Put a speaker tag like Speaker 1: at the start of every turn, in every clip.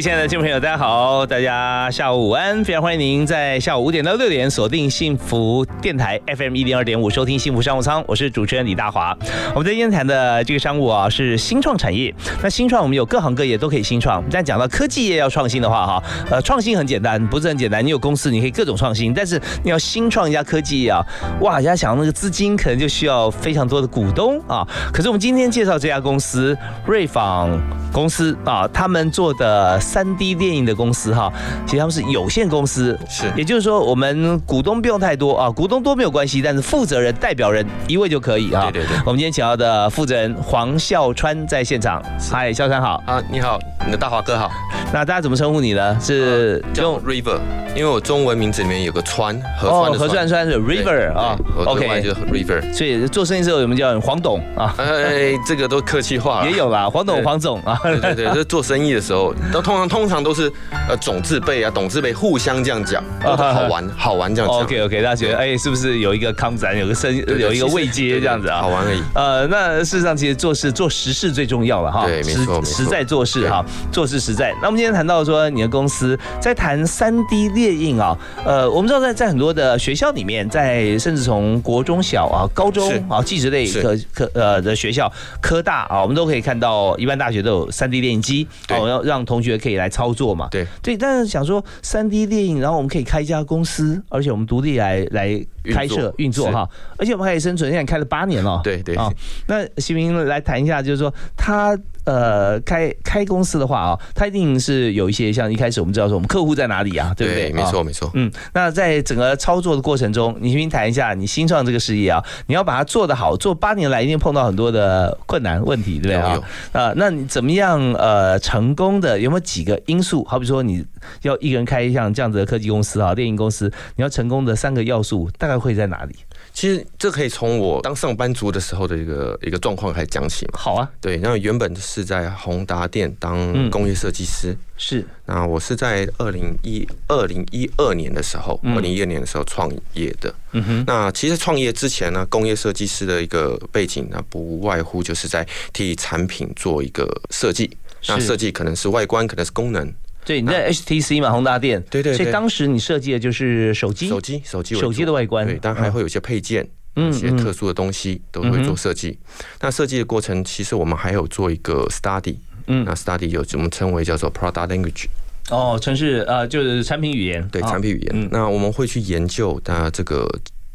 Speaker 1: 亲爱的听众朋友，大家好，大家下午午安，非常欢迎您在下午五点到六点锁定幸福电台 FM 一零二点五收听幸福商务舱，我是主持人李大华。我们在烟台的这个商务啊是新创产业，那新创我们有各行各业都可以新创，但讲到科技业要创新的话哈，呃，创新很简单，不是很简单，你有公司你可以各种创新，但是你要新创一家科技啊，哇，人家想要那个资金可能就需要非常多的股东啊，可是我们今天介绍这家公司瑞纺公司啊，他们做的。三 D 电影的公司哈，其实他们是有限公司，
Speaker 2: 是，
Speaker 1: 也就是说我们股东不用太多啊，股东多没有关系，但是负责人、代表人一位就可以
Speaker 2: 啊。对对对，
Speaker 1: 我们今天请到的负责人黄孝川在现场，嗨，孝川好
Speaker 2: 啊，你好，你的大华哥好。
Speaker 1: 那大家怎么称呼你呢？是
Speaker 2: 用 River，因为我中文名字里面有个川，河川的
Speaker 1: 河川川是 River 啊
Speaker 2: ，OK，就 River。
Speaker 1: 所以做生意时候我们叫黄董啊？
Speaker 2: 哎，这个都客气话，
Speaker 1: 也有啦，黄董、黄总啊。
Speaker 2: 对对对，这做生意的时候都通。通常都是呃总字辈啊，董字辈互相这样讲，好玩好玩这样讲。
Speaker 1: OK OK，大家觉得哎，是不是有一个康展，有个生，有一个位阶这样子啊？
Speaker 2: 好玩而已。
Speaker 1: 呃，那事实上其实做事做实事最重要了哈。
Speaker 2: 对，没错，
Speaker 1: 实在做事哈，做事实在。那我们今天谈到说你的公司在谈三 D 列印啊，呃，我们知道在在很多的学校里面，在甚至从国中小啊、高中啊、技职类科科呃的学校、科大啊，我们都可以看到，一般大学都有三 D 列印机，哦，要让同学可以来操作嘛。
Speaker 2: 对
Speaker 1: 对，但是想说三 D 电影，然后我们可以开一家公司，而且我们独立来来开设运作哈，而且我们还可以生存。现在开了八年了，
Speaker 2: 对对啊。
Speaker 1: 那徐明来谈一下，就是说他。呃，开开公司的话啊，他一定是有一些像一开始我们知道说我们客户在哪里啊，对不对？
Speaker 2: 没错没错。
Speaker 1: 嗯，那在整个操作的过程中，你先谈一下你新创这个事业啊，你要把它做得好，做八年来一定碰到很多的困难问题，对不对啊？啊，那你怎么样呃成功的？有没有几个因素？好比说你要一个人开像这样子的科技公司啊，电影公司，你要成功的三个要素大概会在哪里？
Speaker 2: 其实这可以从我当上班族的时候的一个一个状况开始讲起嘛。
Speaker 1: 好啊，
Speaker 2: 对，那原本是在宏达店当工业设计师，
Speaker 1: 是。
Speaker 2: 那我是在二零一二零一二年的时候，二零一二年的时候创业的。嗯哼。那其实创业之前呢，工业设计师的一个背景，呢不外乎就是在替产品做一个设计。那设计可能是外观，可能是功能。
Speaker 1: 对，你在 HTC 嘛，宏达电，
Speaker 2: 对对，
Speaker 1: 所以当时你设计的就是手机，
Speaker 2: 手机，手机，
Speaker 1: 手机的外观，
Speaker 2: 对，但还会有一些配件，一些特殊的东西都会做设计。那设计的过程，其实我们还有做一个 study，嗯，那 study 有我们称为叫做 product language，
Speaker 1: 哦，城市呃，就是产品语言，
Speaker 2: 对，产品语言。那我们会去研究，它这个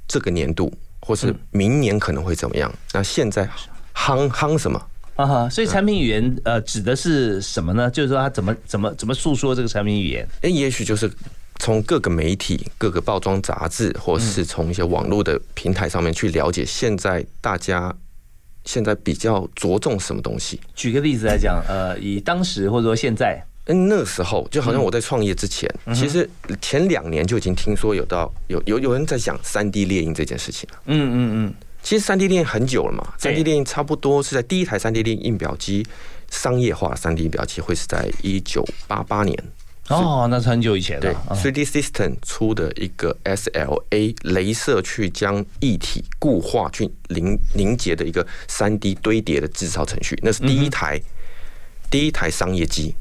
Speaker 2: 这个年度或是明年可能会怎么样？那现在夯夯什么？
Speaker 1: 啊哈，所以产品语言呃指的是什么呢？就是说它怎么怎么怎么诉说这个产品语言？
Speaker 2: 哎，也许就是从各个媒体、各个包装杂志，或是从一些网络的平台上面去了解现在大家现在比较着重什么东西。
Speaker 1: 举个例子来讲，呃，以当时或者说现在，
Speaker 2: 嗯，那时候就好像我在创业之前，其实前两年就已经听说有到有有有人在讲三 D 猎鹰这件事情了。嗯嗯嗯。其实三 D 列印很久了嘛，三 D 列印差不多是在第一台三 D 列印表机商业化三 D 表机会是在一九八八年
Speaker 1: 哦，那是很久以前了。
Speaker 2: 对，Three D System 出的一个 SLA 镭射去将液体固化去凝凝结的一个三 D 堆叠的制造程序，那是第一台第一台商业机，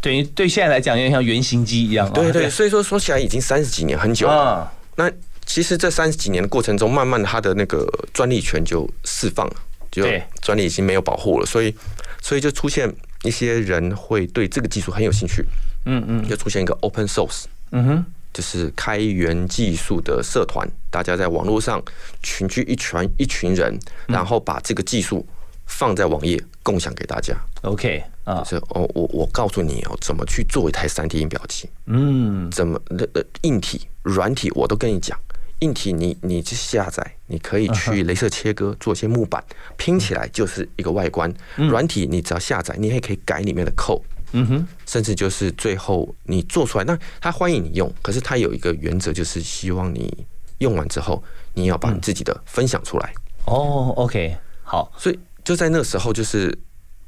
Speaker 1: 等于对现在来讲有点像原型机一样。
Speaker 2: 对对，所以说说起来已经三十几年很久了。那其实这三十几年的过程中，慢慢的他的那个专利权就释放了，就专利已经没有保护了，所以所以就出现一些人会对这个技术很有兴趣，嗯嗯，就出现一个 open source，嗯哼，就是开源技术的社团，大家在网络上群聚一群一群人，然后把这个技术放在网页共享给大家。
Speaker 1: OK 啊，
Speaker 2: 是哦，我我告诉你哦，怎么去做一台三 D 印表机，嗯，怎么的硬体软体我都跟你讲。硬体你你去下载，你可以去镭射切割，做一些木板拼起来就是一个外观。软体你只要下载，你也可以改里面的扣。嗯哼，甚至就是最后你做出来，那他欢迎你用，可是他有一个原则，就是希望你用完之后，你要把你自己的分享出来。
Speaker 1: 哦，OK，好，
Speaker 2: 所以就在那个时候，就是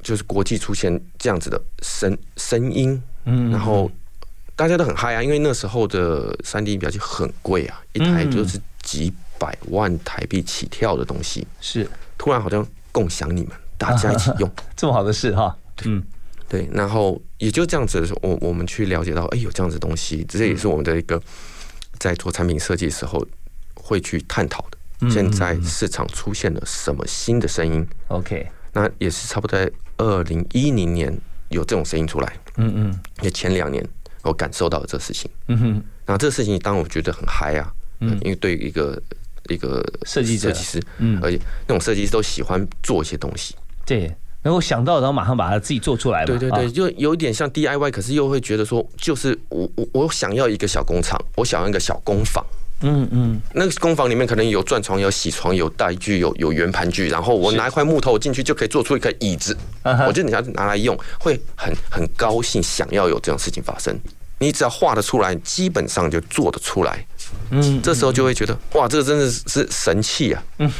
Speaker 2: 就是国际出现这样子的声声音，嗯，然后。大家都很嗨啊，因为那时候的三 D 表机很贵啊，一台就是几百万台币起跳的东西。
Speaker 1: 是，
Speaker 2: 突然好像共享你们，大家一起用，
Speaker 1: 这么好的事哈。
Speaker 2: 嗯，对。然后也就这样子的时候，我我们去了解到，哎，有这样子东西，这也是我们的一个在做产品设计的时候会去探讨的。现在市场出现了什么新的声音
Speaker 1: ？OK，
Speaker 2: 那也是差不多在二零一零年有这种声音出来。嗯嗯，也前两年。我感受到了这事情，嗯哼，那这个事情当然我觉得很嗨啊，嗯，因为对于一个一个
Speaker 1: 设计
Speaker 2: 设计师，嗯，而且那种设计师都喜欢做一些东西，
Speaker 1: 对，能够想到然后马上把它自己做出来，
Speaker 2: 对对对，就有一点像 DIY，可是又会觉得说，就是我我我想要一个小工厂，我想要一个小工坊。嗯嗯，那个工坊里面可能有转床、有铣床、有带锯、有有圆盘锯，然后我拿一块木头进去就可以做出一个椅子。我觉得你要拿来用，会很很高兴，想要有这种事情发生。你只要画得出来，基本上就做得出来。嗯，这时候就会觉得哇，这个真的是神器啊。嗯。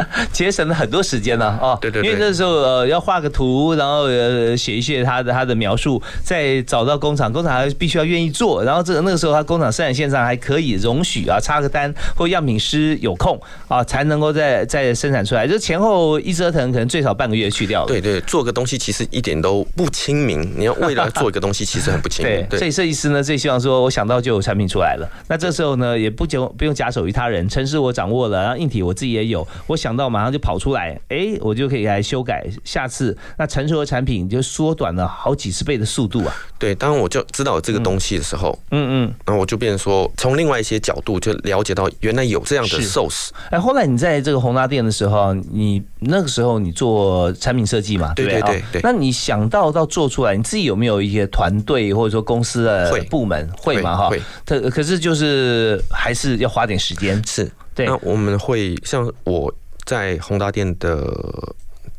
Speaker 1: 节省了很多时间呢，哦，
Speaker 2: 对对，
Speaker 1: 因为那时候呃要画个图，然后呃写一些他的他的描述，再找到工厂，工厂还必须要愿意做，然后这那个时候他工厂生产线上还可以容许啊插个单或样品师有空啊才能够再再生产出来，就前后一折腾可能最少半个月去掉了。
Speaker 2: 对对，做个东西其实一点都不亲民，你要为了做一个东西其实很不亲民。
Speaker 1: 对，所以设计师呢最希望说我想到就有产品出来了，那这时候呢也不就不用假手于他人，城市我掌握了，然后硬体我自己也有，我。想到马上就跑出来，哎，我就可以来修改。下次那成熟的产品就缩短了好几十倍的速度啊！
Speaker 2: 对，当我就知道这个东西的时候，嗯嗯，然后我就变成说，从另外一些角度就了解到原来有这样的 source。
Speaker 1: 哎，后来你在这个宏达店的时候，你那个时候你做产品设计嘛？
Speaker 2: 对对对对。
Speaker 1: 那你想到到做出来，你自己有没有一些团队或者说公司的部门会吗？哈，
Speaker 2: 会。
Speaker 1: 可可是就是还是要花点时间。
Speaker 2: 是，对。那我们会像我。在宏达店的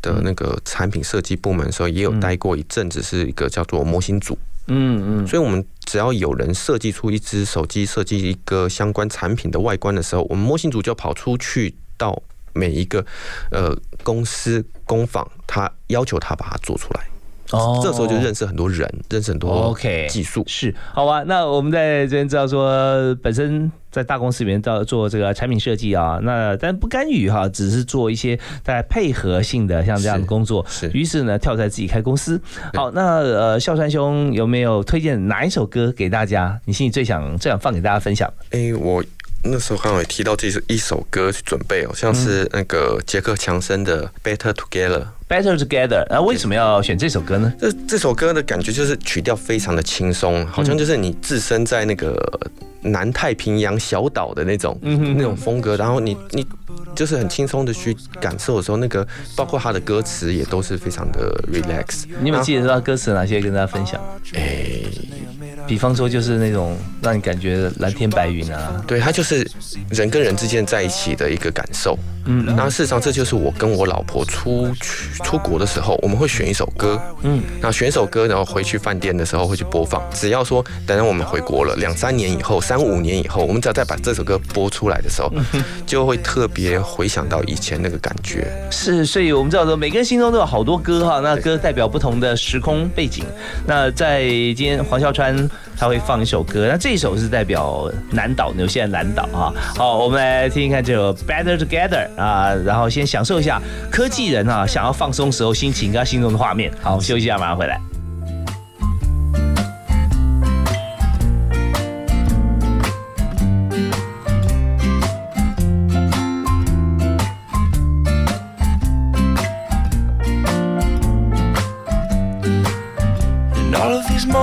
Speaker 2: 的那个产品设计部门的时候，也有待过一阵子，是一个叫做模型组。嗯嗯，所以我们只要有人设计出一只手机，设计一个相关产品的外观的时候，我们模型组就跑出去到每一个呃公司工坊，他要求他把它做出来。哦，这时候就认识很多人，认识很多 OK 技术
Speaker 1: 是好吧？那我们在这边知道说，本身在大公司里面做做这个产品设计啊，那但不干预哈，只是做一些在配合性的像这样的工作。
Speaker 2: 是，
Speaker 1: 于是呢，跳出来自己开公司。好，那呃，孝川兄有没有推荐哪一首歌给大家？你心里最想最想放给大家分享？
Speaker 2: 哎，我那时候刚好也提到这是一首歌去准备哦，像是那个杰克强森的《Better Together》。
Speaker 1: Better together，那为什么要选这首歌呢？
Speaker 2: 这这首歌的感觉就是曲调非常的轻松，好像就是你置身在那个南太平洋小岛的那种那种风格，然后你你就是很轻松的去感受的时候，那个包括他的歌词也都是非常的 relax。
Speaker 1: 你有记得他歌词哪些跟大家分享？哎。比方说，就是那种让你感觉蓝天白云啊，
Speaker 2: 对，它就是人跟人之间在一起的一个感受。嗯，那事实上这就是我跟我老婆出去出国的时候，我们会选一首歌。嗯，那选一首歌，然后回去饭店的时候会去播放。只要说等到我们回国了两三年以后，三五年以后，我们只要再把这首歌播出来的时候，就会特别回想到以前那个感觉。
Speaker 1: 是，所以我们知道说，每个人心中都有好多歌哈，那歌代表不同的时空背景。那在今天黄孝川。他会放一首歌，那这一首是代表南岛，纽西兰南岛啊。好，我们来听一看这首《Better Together》啊，然后先享受一下科技人啊想要放松时候心情跟心中的画面。好，休息一下，马上回来。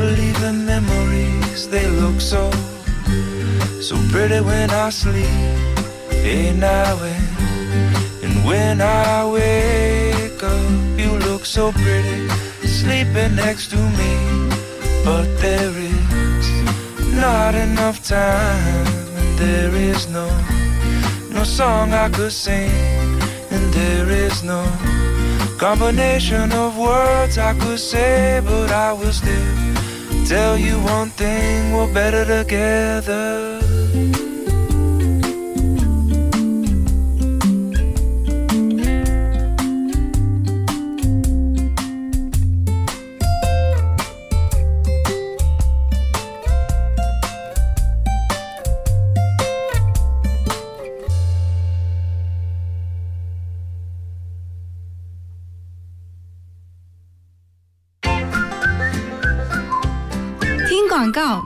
Speaker 3: Believe in memories, they look so, so pretty when I sleep. And, and when I wake up, you look so pretty, sleeping next to me. But there is not enough time, and there is no, no song I could sing, and there is no combination of words I could say, but I will still tell you one thing, we're better together.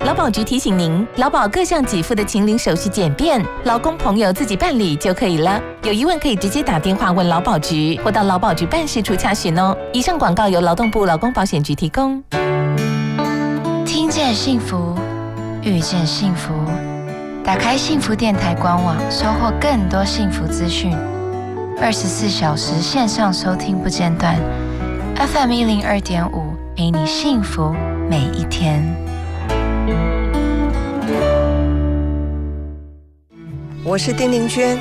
Speaker 4: 劳保局提醒您，劳保各项给付的请领手续简便，劳工朋友自己办理就可以了。有疑问可以直接打电话问劳保局，或到劳保局办事处查询哦。以上广告由劳动部劳工保险局提供。
Speaker 5: 听见幸福，遇见幸福，打开幸福电台官网，收获更多幸福资讯。二十四小时线上收听不间断，FM 一零二点五，陪你幸福每一天。
Speaker 6: 我是丁玲娟，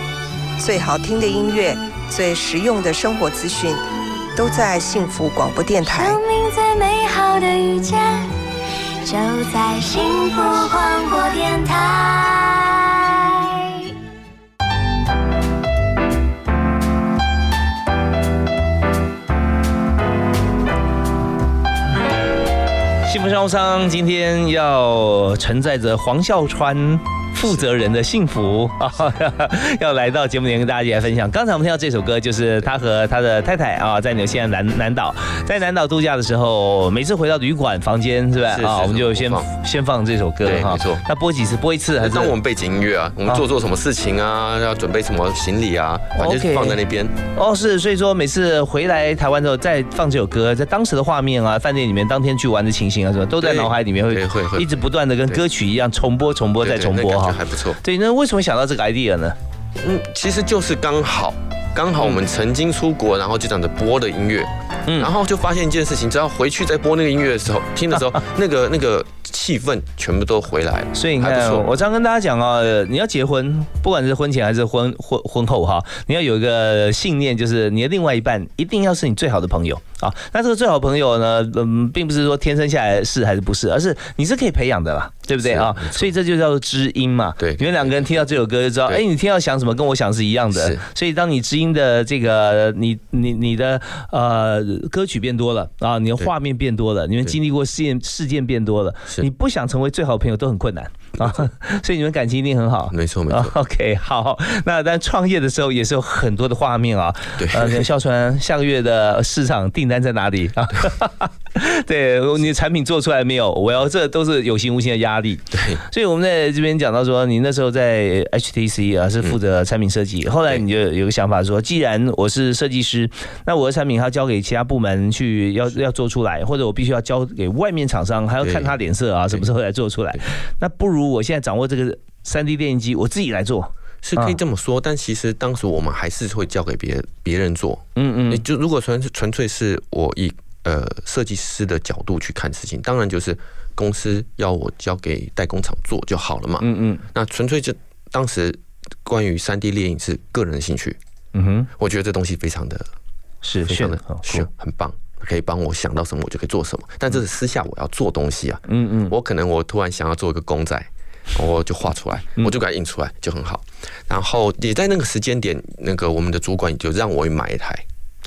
Speaker 6: 最好听的音乐，最实用的生活资讯，都在幸福广播电台。
Speaker 7: 生命最美好的遇见，就在幸福广播电台。
Speaker 1: 幸福商务舱今天要承载着黄孝川。负责人的幸福啊，要来到节目里面跟大家一起来分享。刚才我们听到这首歌，就是他和他的太太啊，在纽西兰南南岛，在南岛度假的时候，每次回到旅馆房间，是吧？啊，我们就先先放这首歌
Speaker 2: 哈。没错。
Speaker 1: 那播几次？播一次还是？
Speaker 2: 当我们背景音乐啊，我们做做什么事情啊？要准备什么行李啊？反正放在那边。
Speaker 1: 哦，是，所以说每次回来台湾之后再放这首歌，在当时的画面啊，饭店里面当天去玩的情形啊，什么都在脑海里面会会会一直不断的跟歌曲一样重播、重播再重播哈。
Speaker 2: 还不错，
Speaker 1: 对，那为什么想到这个 idea 呢？
Speaker 2: 嗯，其实就是刚好，刚好我们曾经出国，然后就这样子播的音乐，嗯，然后就发现一件事情，只要回去再播那个音乐的时候，听的时候，那 个那个。气氛全部都回来了，
Speaker 1: 所以你看，我常跟大家讲啊，你要结婚，不管是婚前还是婚婚婚后哈，你要有一个信念，就是你的另外一半一定要是你最好的朋友啊。那这个最好朋友呢，嗯，并不是说天生下来是还是不是，而是你是可以培养的啦，对不对啊？所以这就叫做知音嘛。
Speaker 2: 对，
Speaker 1: 你们两个人听到这首歌就知道，哎，你听到想什么，跟我想是一样的。所以当你知音的这个，你你你的呃歌曲变多了啊，你的画面变多了，你们经历过事件事件变多了。你不想成为最好的朋友都很困难啊，所以你们感情一定很好。
Speaker 2: 没错没错。
Speaker 1: OK，好，那但创业的时候也是有很多的画面啊。
Speaker 2: 对。呃，
Speaker 1: 孝川下个月的市场订单在哪里啊？对，你的产品做出来没有？我要这都是有形无形的压力。
Speaker 2: 对。
Speaker 1: 所以我们在这边讲到说，你那时候在 HTC 啊是负责产品设计，后来你就有个想法说，既然我是设计师，那我的产品要交给其他部门去要要做出来，或者我必须要交给外面厂商，还要看他。脸色啊，什么时候来做出来？那不如我现在掌握这个三 D 电影机我自己来做，
Speaker 2: 是可以这么说。但其实当时我们还是会交给别别人做。
Speaker 1: 嗯嗯，
Speaker 2: 就如果纯纯粹是我以呃设计师的角度去看事情，当然就是公司要我交给代工厂做就好了嘛。
Speaker 1: 嗯嗯，
Speaker 2: 那纯粹就当时关于三 D 猎影是个人的兴趣。
Speaker 1: 嗯哼，
Speaker 2: 我觉得这东西非常的，
Speaker 1: 是
Speaker 2: 非常的是很棒，可以帮我想到什么我就可以做什么。但这是私下我要做东西啊。
Speaker 1: 嗯嗯，
Speaker 2: 我可能我突然想要做一个公仔，我就画出来，我就给它印出来就很好。然后也在那个时间点，那个我们的主管就让我买一台。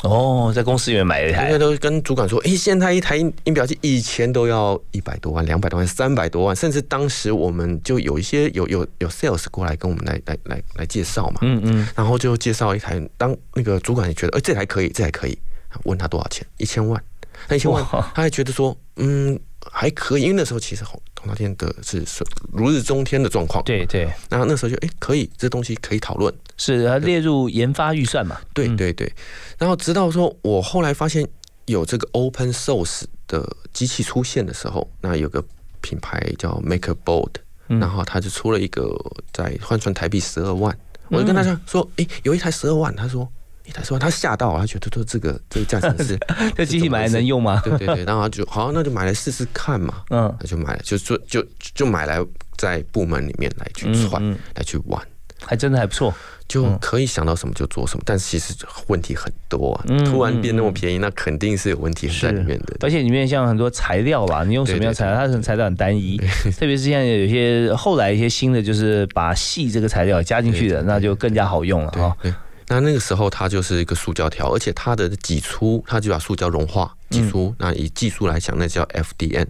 Speaker 1: 哦，在公司里面买一台，
Speaker 2: 因为都跟主管说，哎，现在一台印印表机以前都要一百多万、两百多万、三百多万，甚至当时我们就有一些有有有 sales 过来跟我们来来来来介绍嘛，
Speaker 1: 嗯嗯，
Speaker 2: 然后就介绍一台，当那个主管也觉得，哎，这台可以，这台可以，问他多少钱，一千万，那一千万，他还觉得说，嗯。还可以，因为那时候其实红红大天的是如日中天的状况。
Speaker 1: 对对，
Speaker 2: 然后那时候就哎可以，这东西可以讨论，
Speaker 1: 是列入研发预算嘛？
Speaker 2: 对对对。然后直到说我后来发现有这个 open source 的机器出现的时候，那有个品牌叫 MakerBoard，然后他就出了一个在换算台币十二万，我就跟他讲说，哎，有一台十二万，他说。他说他吓到，他觉得说这个这个价钱是
Speaker 1: 这机器买来能用吗？
Speaker 2: 对对对，然后他就好，那就买来试试看嘛。嗯，那就买了，就就就就买来在部门里面来去串，来去玩，
Speaker 1: 还真的还不错，
Speaker 2: 就可以想到什么就做什么。但是其实问题很多啊，突然变那么便宜，那肯定是有问题在里面的。
Speaker 1: 而且里面像很多材料吧，你用什么样材料？它材料很单一，特别是现在有些后来一些新的，就是把细这个材料加进去的，那就更加好用了哈。
Speaker 2: 那那个时候它就是一个塑胶条，而且它的挤出，它就把塑胶融化挤出。那以技术来讲，那叫 FDN。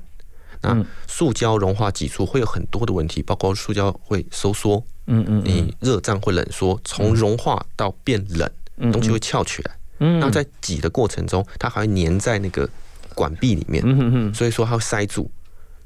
Speaker 2: 那塑胶融化挤出会有很多的问题，包括塑胶会收缩，
Speaker 1: 嗯嗯，
Speaker 2: 你热胀会冷缩，从融化到变冷，东西会翘起来。嗯，那在挤的过程中，它还会粘在那个管壁里面，
Speaker 1: 嗯嗯
Speaker 2: 所以说它会塞住，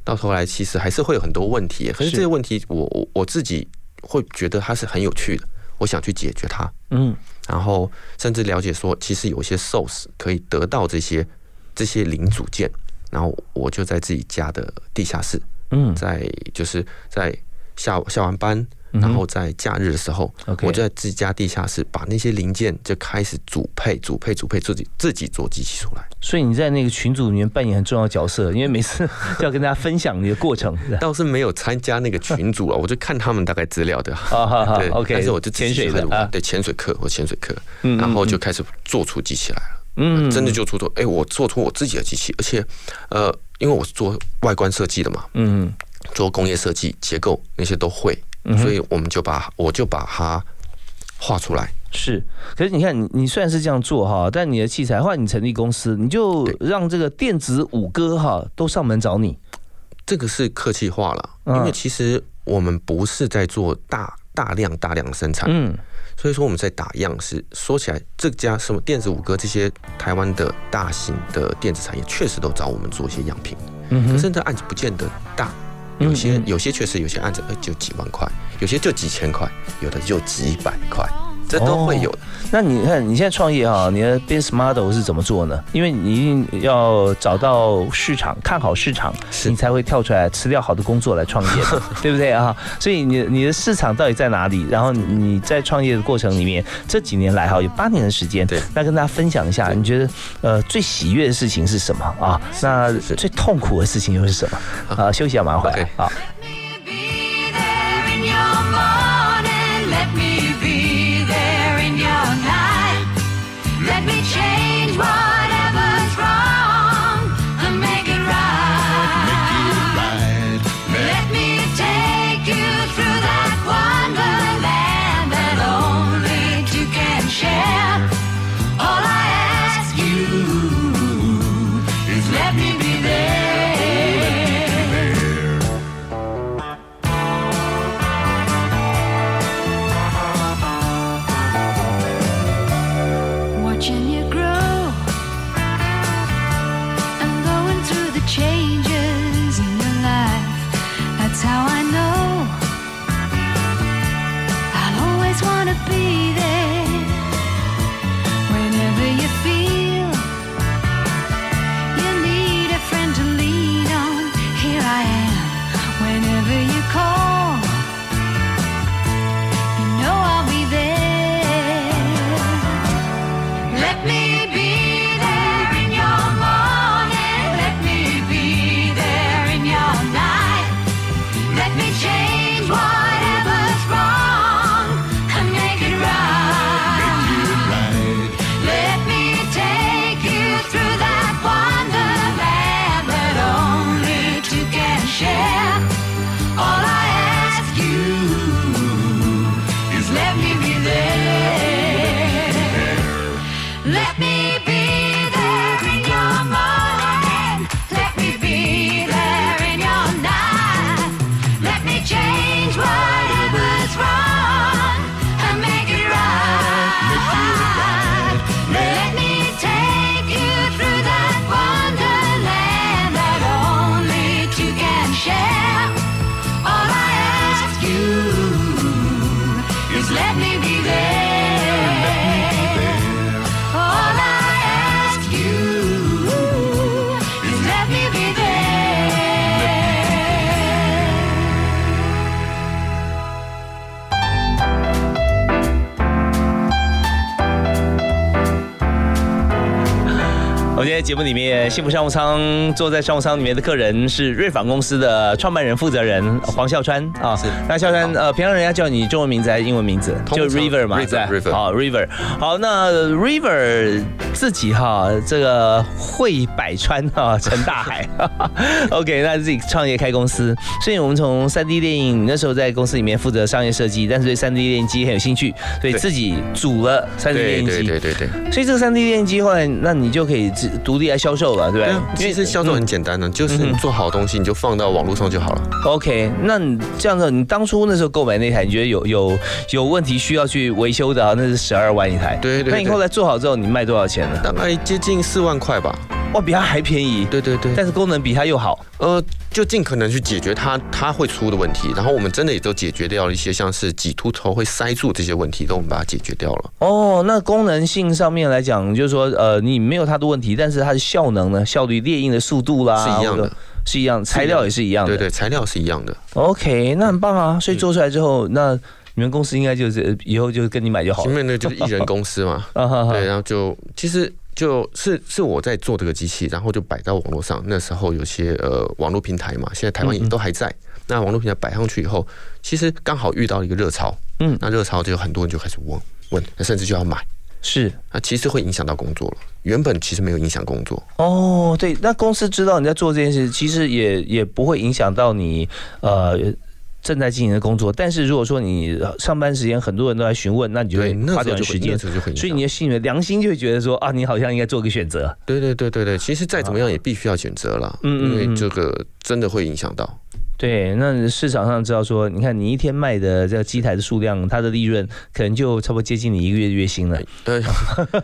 Speaker 2: 到头来其实还是会有很多问题。可是这些问题，我我我自己会觉得它是很有趣的。我想去解决它，
Speaker 1: 嗯，
Speaker 2: 然后甚至了解说，其实有些 source 可以得到这些这些零组件，然后我就在自己家的地下室，
Speaker 1: 嗯，
Speaker 2: 在就是在下下完班。然后在假日的时候，我就在自家地下室把那些零件就开始组配、组配、组配，自己自己做机器出来。
Speaker 1: 所以你在那个群组里面扮演很重要的角色，因为每次 要跟大家分享你的过程。
Speaker 2: 倒是没有参加那个群组啊，我就看他们大概资料的。
Speaker 1: 对，OK。
Speaker 2: 但是我就
Speaker 1: 潜水的，
Speaker 2: 对潜水课或潜水课，然后就开始做出机器来了。嗯，真的就做出，哎，我做出我自己的机器，而且呃，因为我是做外观设计的嘛，
Speaker 1: 嗯，
Speaker 2: 做工业设计、结构那些都会。所以我们就把我就把它画出来。
Speaker 1: 是，可是你看，你你虽然是这样做哈，但你的器材，后来你成立公司，你就让这个电子五哥哈都上门找你。
Speaker 2: 这个是客气话了，因为其实我们不是在做大大量大量的生产，
Speaker 1: 嗯，
Speaker 2: 所以说我们在打样式说起来，这家什么电子五哥这些台湾的大型的电子产业，确实都找我们做一些样品，
Speaker 1: 嗯，
Speaker 2: 可是这案子不见得大。有些有些确实有些案子呃就几万块，有些就几千块，有的就几百块，这都会有的。
Speaker 1: 那你看你现在创业哈，你的 business model 是怎么做呢？因为你一定要找到市场，看好市场，你才会跳出来辞掉好的工作来创业，对不对啊？所以你你的市场到底在哪里？然后你在创业的过程里面，这几年来哈有八年的时间，
Speaker 2: 对，
Speaker 1: 那跟大家分享一下，你觉得呃最喜悦的事情是什么啊？那最痛苦的事情又是什么？啊，休息下马上回来。好。我幸福商务舱坐在商务舱里面的客人是瑞纺公司的创办人、负责人黄孝川啊。是，那孝川呃，平常人家叫你中文名字还是英文名字？就 River 嘛，
Speaker 2: 对，River。
Speaker 1: 好，River。好，那 River 自己哈，这个会百川哈，成大海。OK，那自己创业开公司，所以我们从三 D 电影那时候在公司里面负责商业设计，但是对三 D 电影机很有兴趣，所以自己组了三 D 电影机。
Speaker 2: 对对对对。
Speaker 1: 所以这个三 D 电影机后来，那你就可以自独立来销售了，对不对？
Speaker 2: 其实销售很简单的，就是你做好东西，你就放到网络上就好了。
Speaker 1: OK，那你这样子，你当初那时候购买那台，你觉得有有有问题需要去维修的，啊那是十二万一台。
Speaker 2: 对对。
Speaker 1: 那你后来做好之后，你卖多少钱呢？
Speaker 2: 大概接近四万块吧。
Speaker 1: 哇，比它还便宜。
Speaker 2: 对对对。
Speaker 1: 但是功能比它又好。呃，
Speaker 2: 就尽可能去解决它它会出的问题，然后我们真的也都解决掉了一些，像是挤秃头会塞住这些问题，都我们把它解决掉了。
Speaker 1: 哦，那功能性上面来讲，就是说，呃，你没有它的问题，但是它的效能呢，效率、列印的速度啦，
Speaker 2: 是一样的，
Speaker 1: 是一样，材料也是一样的。
Speaker 2: 对对，材料是一样的。
Speaker 1: OK，那很棒啊。所以做出来之后，那你们公司应该就是以后就跟你买就好了。
Speaker 2: 前面那就是艺人公司嘛。对，然后就其实。就是是我在做这个机器，然后就摆到网络上。那时候有些呃网络平台嘛，现在台湾也都还在。那网络平台摆上去以后，其实刚好遇到一个热潮，嗯，那热潮就有很多人就开始问问，甚至就要买。
Speaker 1: 是，
Speaker 2: 那其实会影响到工作了。原本其实没有影响工作。
Speaker 1: 哦，对，那公司知道你在做这件事，其实也也不会影响到你呃。正在进行的工作，但是如果说你上班时间很多人都来询问，那你就会花点时间，所以你的心里面良心就会觉得说啊，你好像应该做个选择。
Speaker 2: 对对对对对，其实再怎么样也必须要选择了，因为这个真的会影响到。
Speaker 1: 对，那市场上知道说，你看你一天卖的这个机台的数量，它的利润可能就差不多接近你一个月的月薪了。
Speaker 2: 对，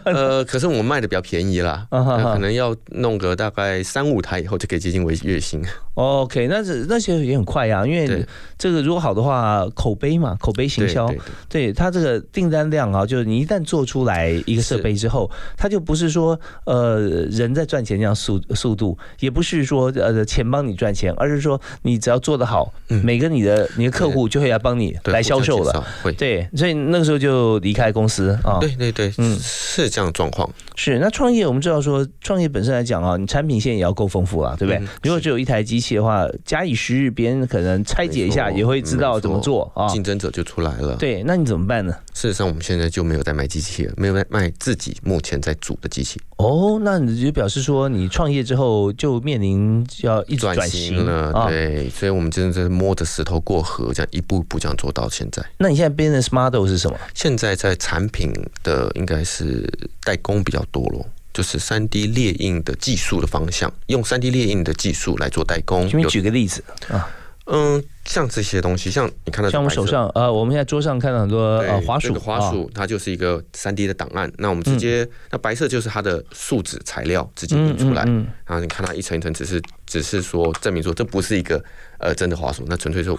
Speaker 2: 呃，可是我们卖的比较便宜啦，可能要弄个大概三五台以后就可以接近为月薪。
Speaker 1: OK，那是那些也很快呀，因为这个如果好的话，口碑嘛，口碑行销，对它这个订单量啊，就是你一旦做出来一个设备之后，它就不是说呃人在赚钱这样速速度，也不是说呃钱帮你赚钱，而是说你只要做得好，每个你的你的客户就会来帮你来销售了，
Speaker 2: 会
Speaker 1: 对，所以那个时候就离开公司啊，
Speaker 2: 对对对，嗯，是这样的状况。
Speaker 1: 是那创业，我们知道说创业本身来讲啊，你产品线也要够丰富啊，对不对？如果只有一台机器的话，假以时日，别人可能拆解一下也会知道怎么做啊，
Speaker 2: 竞争者就出来了。
Speaker 1: 对，那你怎么办呢？
Speaker 2: 事实上，我们现在就没有在卖机器了，没有卖卖自己目前在组的机器。
Speaker 1: 哦，那你就表示说，你创业之后就面临要一转型
Speaker 2: 了。对，所以我们真的在摸着石头过河，这样一步一步这样做到现在。
Speaker 1: 那你现在 business model 是什么？
Speaker 2: 现在在产品的应该是代工比较多咯。就是三 D 列印的技术的方向，用三 D 列印的技术来做代工。
Speaker 1: 你举个例子啊？
Speaker 2: 嗯，像这些东西，像你看到，
Speaker 1: 像我们手上，呃，我们现在桌上看到很多呃滑鼠，
Speaker 2: 滑鼠它就是一个三 D 的档案。那我们直接，那白色就是它的树脂材料，直接印出来。然后你看它一层一层，只是只是说证明说这不是一个呃真的滑鼠，那纯粹就。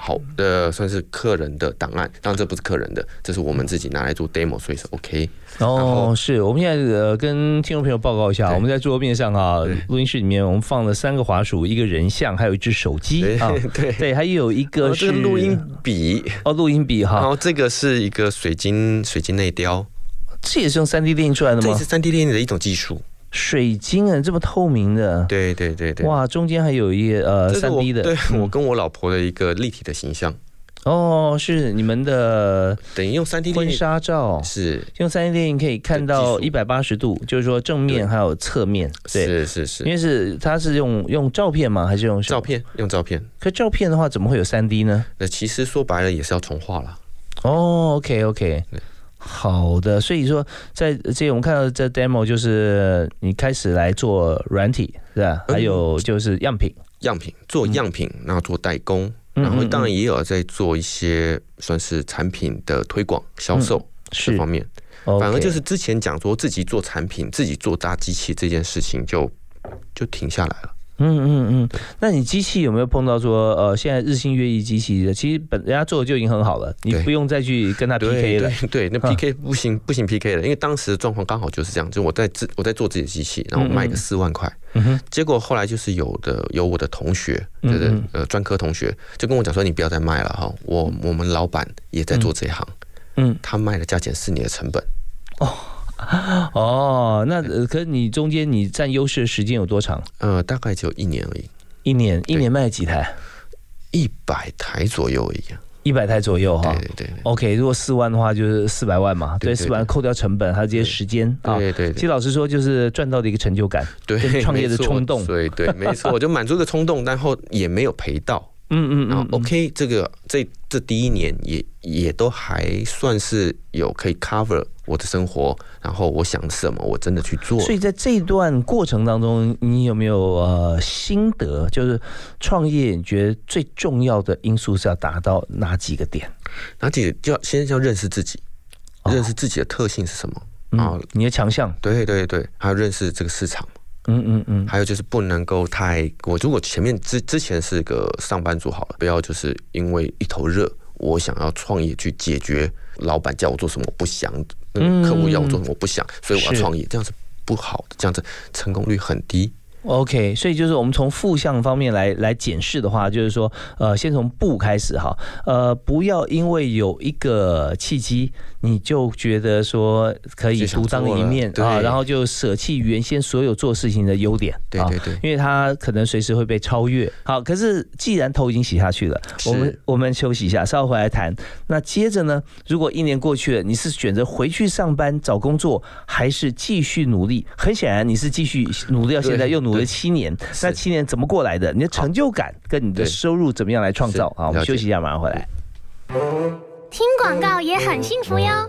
Speaker 2: 好的，算是客人的档案，当然这不是客人的，这是我们自己拿来做 demo，所以是 OK。
Speaker 1: 哦，是我们现在呃跟听众朋友报告一下，我们在桌面上啊，录音室里面我们放了三个滑鼠，一个人像，还有一只手机
Speaker 2: 啊，对
Speaker 1: 对，还有一个是
Speaker 2: 录音笔
Speaker 1: 哦，录音笔哈，
Speaker 2: 然后这个是一个水晶水晶内雕，
Speaker 1: 这也是用三 D 打印出来的吗？
Speaker 2: 这是三 D 打印的一种技术。
Speaker 1: 水晶啊，这么透明的，
Speaker 2: 对对对对，
Speaker 1: 哇，中间还有一个呃三 D 的，
Speaker 2: 对我跟我老婆的一个立体的形象。
Speaker 1: 哦，是你们的，
Speaker 2: 等于用三 D
Speaker 1: 婚纱照，
Speaker 2: 是
Speaker 1: 用三 D 电影可以看到一百八十度，就是说正面还有侧面，
Speaker 2: 对，是是是，
Speaker 1: 因为是它是用用照片吗？还是用
Speaker 2: 照片？用照片。
Speaker 1: 可照片的话，怎么会有三 D 呢？
Speaker 2: 那其实说白了也是要重画了。
Speaker 1: 哦，OK OK。好的，所以说在这我们看到这 demo 就是你开始来做软体是吧？还有就是样品，
Speaker 2: 样品做样品，然后做代工，然后当然也有在做一些算是产品的推广销售这方面。反而就是之前讲说自己做产品、自己做大机器这件事情就就停下来了。嗯
Speaker 1: 嗯嗯，那你机器有没有碰到说，呃，现在日新月异机器的，其实本人家做的就已经很好了，你不用再去跟他 PK
Speaker 2: 了。对，那 PK 不行不行 PK 了，因为当时的状况刚好就是这样，就我在自我在做自己的机器，然后卖个四万块，结果后来就是有的有我的同学，就是呃专科同学就跟我讲说，你不要再卖了哈，我我们老板也在做这一行，嗯，他卖的价钱是你的成本。哦。
Speaker 1: 哦，那可是你中间你占优势的时间有多长？
Speaker 2: 呃，大概只有一年而已。
Speaker 1: 一年，一年卖了几台？
Speaker 2: 一百台左右而已。
Speaker 1: 一百台左右哈。
Speaker 2: 对对对。
Speaker 1: OK，如果四万的话，就是四百万嘛。对，四百万扣掉成本，还有这些时间
Speaker 2: 啊。对对。
Speaker 1: 其实老实说，就是赚到的一个成就感，
Speaker 2: 对
Speaker 1: 创业的冲动。
Speaker 2: 对对，没错，我就满足的冲动，然后也没有赔到。嗯嗯，然后 OK，这个这这第一年也也都还算是有可以 cover 我的生活，然后我想什么我真的去做。
Speaker 1: 所以在这一段过程当中，你有没有呃心得？就是创业，你觉得最重要的因素是要达到哪几个点？
Speaker 2: 哪几个？就要先要认识自己，认识自己的特性是什么
Speaker 1: 啊？你的强项？
Speaker 2: 对对对，还有认识这个市场。嗯嗯嗯，还有就是不能够太我如果前面之之前是个上班族好了，不要就是因为一头热，我想要创业去解决老板叫我做什么我不想，客户要我做什么我不想，所以我要创业，这样是不好的，这样子成功率很低。
Speaker 1: OK，所以就是我们从负向方面来来检视的话，就是说，呃，先从不开始哈，呃，不要因为有一个契机，你就觉得说可以独当一面啊，然后就舍弃原先所有做事情的优点，
Speaker 2: 对对对，
Speaker 1: 因为他可能随时会被超越。好，可是既然头已经洗下去了，我们我们休息一下，稍后回来谈。那接着呢，如果一年过去了，你是选择回去上班找工作，还是继续努力？很显然，你是继续努力到现在又努。力了七年，那七年怎么过来的？你的成就感跟你的收入怎么样来创造？好，我们休息一下，马上回来。
Speaker 7: 听广告也很幸福哟。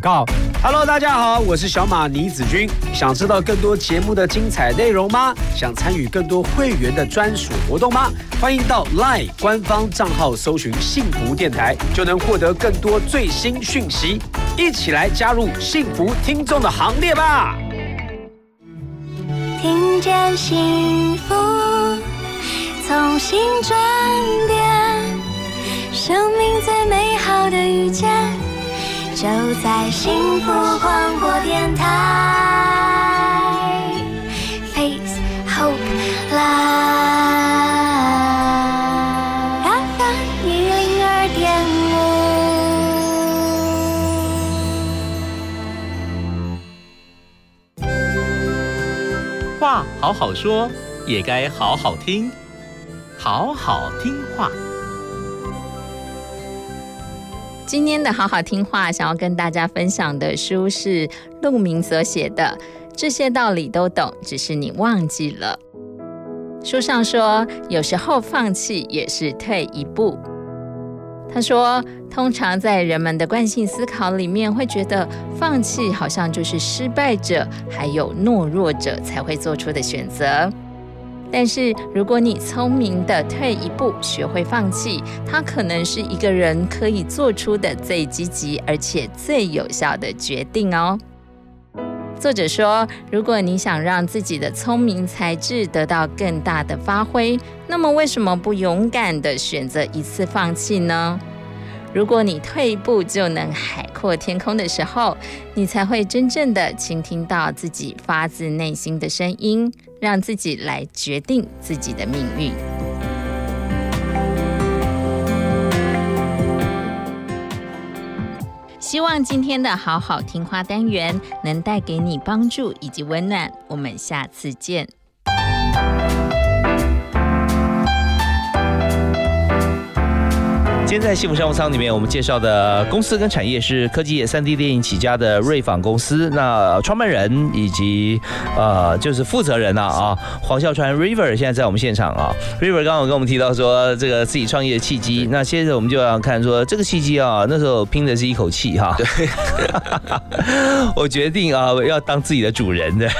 Speaker 8: 告。
Speaker 9: Hello，大家好，我是小马倪子君。想知道更多节目的精彩内容吗？想参与更多会员的专属活动吗？欢迎到 LINE 官方账号搜寻“幸福电台”，就能获得更多最新讯息。一起来加入幸福听众的行列吧！
Speaker 7: 听见幸福，从心转变，生命最美好的遇见。就在幸福广播电台，Face Hope Live，FM 一零二点
Speaker 10: 五。话好好说，也该好好听，好好听话。
Speaker 11: 今天的好好听话，想要跟大家分享的书是陆明所写的《这些道理都懂，只是你忘记了》。书上说，有时候放弃也是退一步。他说，通常在人们的惯性思考里面，会觉得放弃好像就是失败者还有懦弱者才会做出的选择。但是，如果你聪明的退一步，学会放弃，它可能是一个人可以做出的最积极而且最有效的决定哦。作者说，如果你想让自己的聪明才智得到更大的发挥，那么为什么不勇敢的选择一次放弃呢？如果你退一步就能海阔天空的时候，你才会真正的倾听到自己发自内心的声音，让自己来决定自己的命运。希望今天的好好听话单元能带给你帮助以及温暖。我们下次见。
Speaker 1: 今天在幸福商务舱里面，我们介绍的公司跟产业是科技业三 D 电影起家的瑞纺公司。那创办人以及呃，就是负责人呐啊，黄孝川 River 现在在我们现场啊。River 刚刚跟我们提到说，这个自己创业的契机。那接着我们就要看说，这个契机啊，那时候拼的是一口气哈。
Speaker 2: 对，
Speaker 1: 我决定啊，要当自己的主人的。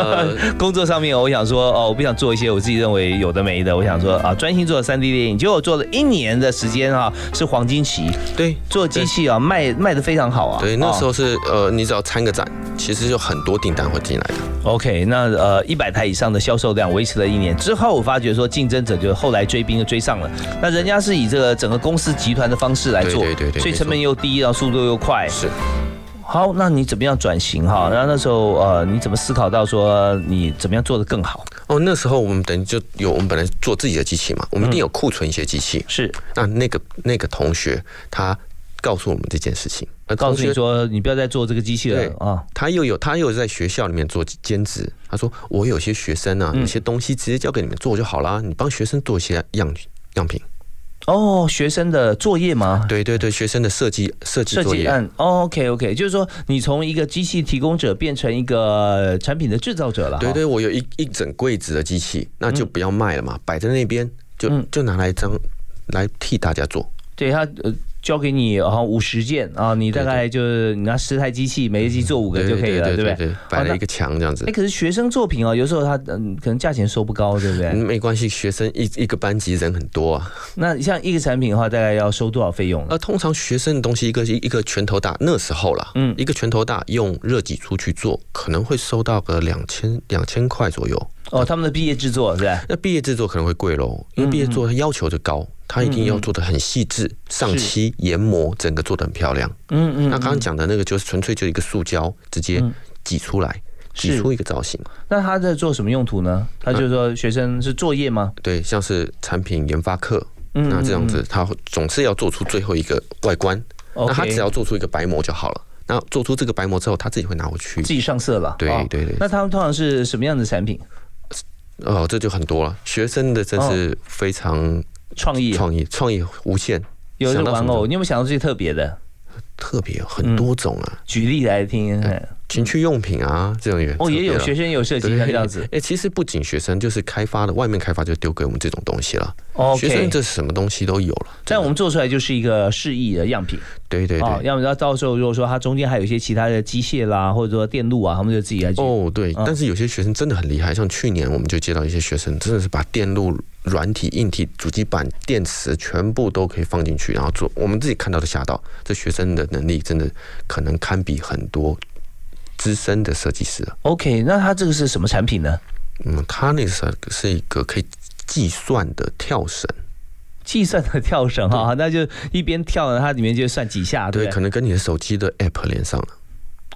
Speaker 1: 工作上面，我想说哦，我不想做一些我自己认为有的没的。我想说啊，专心做三 D 电影。结果做了一年的时间啊。是黄金期，
Speaker 2: 对，
Speaker 1: 做机器啊卖卖的非常好啊。
Speaker 2: 对，那时候是呃，你只要参个展，其实就很多订单会进来的。
Speaker 1: OK，那呃一百台以上的销售量维持了一年之后，我发觉说竞争者就后来追兵就追上了。那人家是以这个整个公司集团的方式来做，
Speaker 2: 对对对，
Speaker 1: 所以成本又低，然后速度又快。
Speaker 2: 是。
Speaker 1: 好，那你怎么样转型哈？然后那时候呃，你怎么思考到说你怎么样做得更好？
Speaker 2: 哦，那时候我们等于就有我们本来做自己的机器嘛，我们一定有库存一些机器。
Speaker 1: 是。
Speaker 2: 那那个那个同学他告诉我们这件事情，
Speaker 1: 告诉你说你不要再做这个机器了啊。
Speaker 2: 他又有他又在学校里面做兼职，他说我有些学生啊，有些东西直接交给你们做就好了，你帮学生做一些样样品。
Speaker 1: 哦，学生的作业吗？
Speaker 2: 对对对，学生的设计设计作业。
Speaker 1: 案。OK OK，就是说你从一个机器提供者变成一个产品的制造者了。
Speaker 2: 对对，我有一一整柜子的机器，那就不要卖了嘛，摆在那边就就拿来当来替大家做。
Speaker 1: 对他呃。交给你，然后五十件啊，你大概就是你拿十台机器，每一机做五个就可以了，对不对？
Speaker 2: 摆了一个墙这样子。
Speaker 1: 哎，可是学生作品哦，有时候他嗯，可能价钱收不高，对不对？
Speaker 2: 没关系，学生一一个班级人很多啊。
Speaker 1: 那像一个产品的话，大概要收多少费用？
Speaker 2: 呃，通常学生的东西，一个一一个拳头大，那时候了，嗯，一个拳头大，用热挤出去做，可能会收到个两千两千块左右。
Speaker 1: 哦，他们的毕业制作是吧？
Speaker 2: 那毕业制作可能会贵喽，因为毕业制作要求就高。它一定要做的很细致，上漆、研磨，整个做的很漂亮。嗯嗯。那刚刚讲的那个就是纯粹就一个塑胶，直接挤出来，挤出一个造型。
Speaker 1: 那他在做什么用途呢？他就是说学生是作业吗？
Speaker 2: 对，像是产品研发课，那这样子他总是要做出最后一个外观。那他只要做出一个白膜就好了。那做出这个白膜之后，他自己会拿回去，
Speaker 1: 自己上色了。
Speaker 2: 对对对。
Speaker 1: 那他们通常是什么样的产品？
Speaker 2: 哦，这就很多了。学生的真是非常。
Speaker 1: 创意，
Speaker 2: 创意，创意无限。
Speaker 1: 有的玩偶，你有没有想到最特别的？
Speaker 2: 特别很多种啊，
Speaker 1: 举例来听。
Speaker 2: 情趣用品啊，这种也
Speaker 1: 哦，也有学生有设计这样子。
Speaker 2: 哎，其实不仅学生，就是开发的，外面开发就丢给我们这种东西了。哦，学生这什么东西都有了。
Speaker 1: 但我们做出来就是一个示意的样品。
Speaker 2: 对对对。
Speaker 1: 要么到时候如果说它中间还有一些其他的机械啦，或者说电路啊，他们就自己来。
Speaker 2: 哦，对。但是有些学生真的很厉害，像去年我们就接到一些学生，真的是把电路、软体、硬体、主机板、电池全部都可以放进去，然后做。我们自己看到都吓到，这学生的能力真的可能堪比很多。资深的设计师
Speaker 1: OK，那它这个是什么产品呢？
Speaker 2: 嗯，它那是是一个可以计算的跳绳，
Speaker 1: 计算的跳绳哈，那就一边跳呢，它里面就算几下，对，
Speaker 2: 可能跟你的手机的 App 连上了。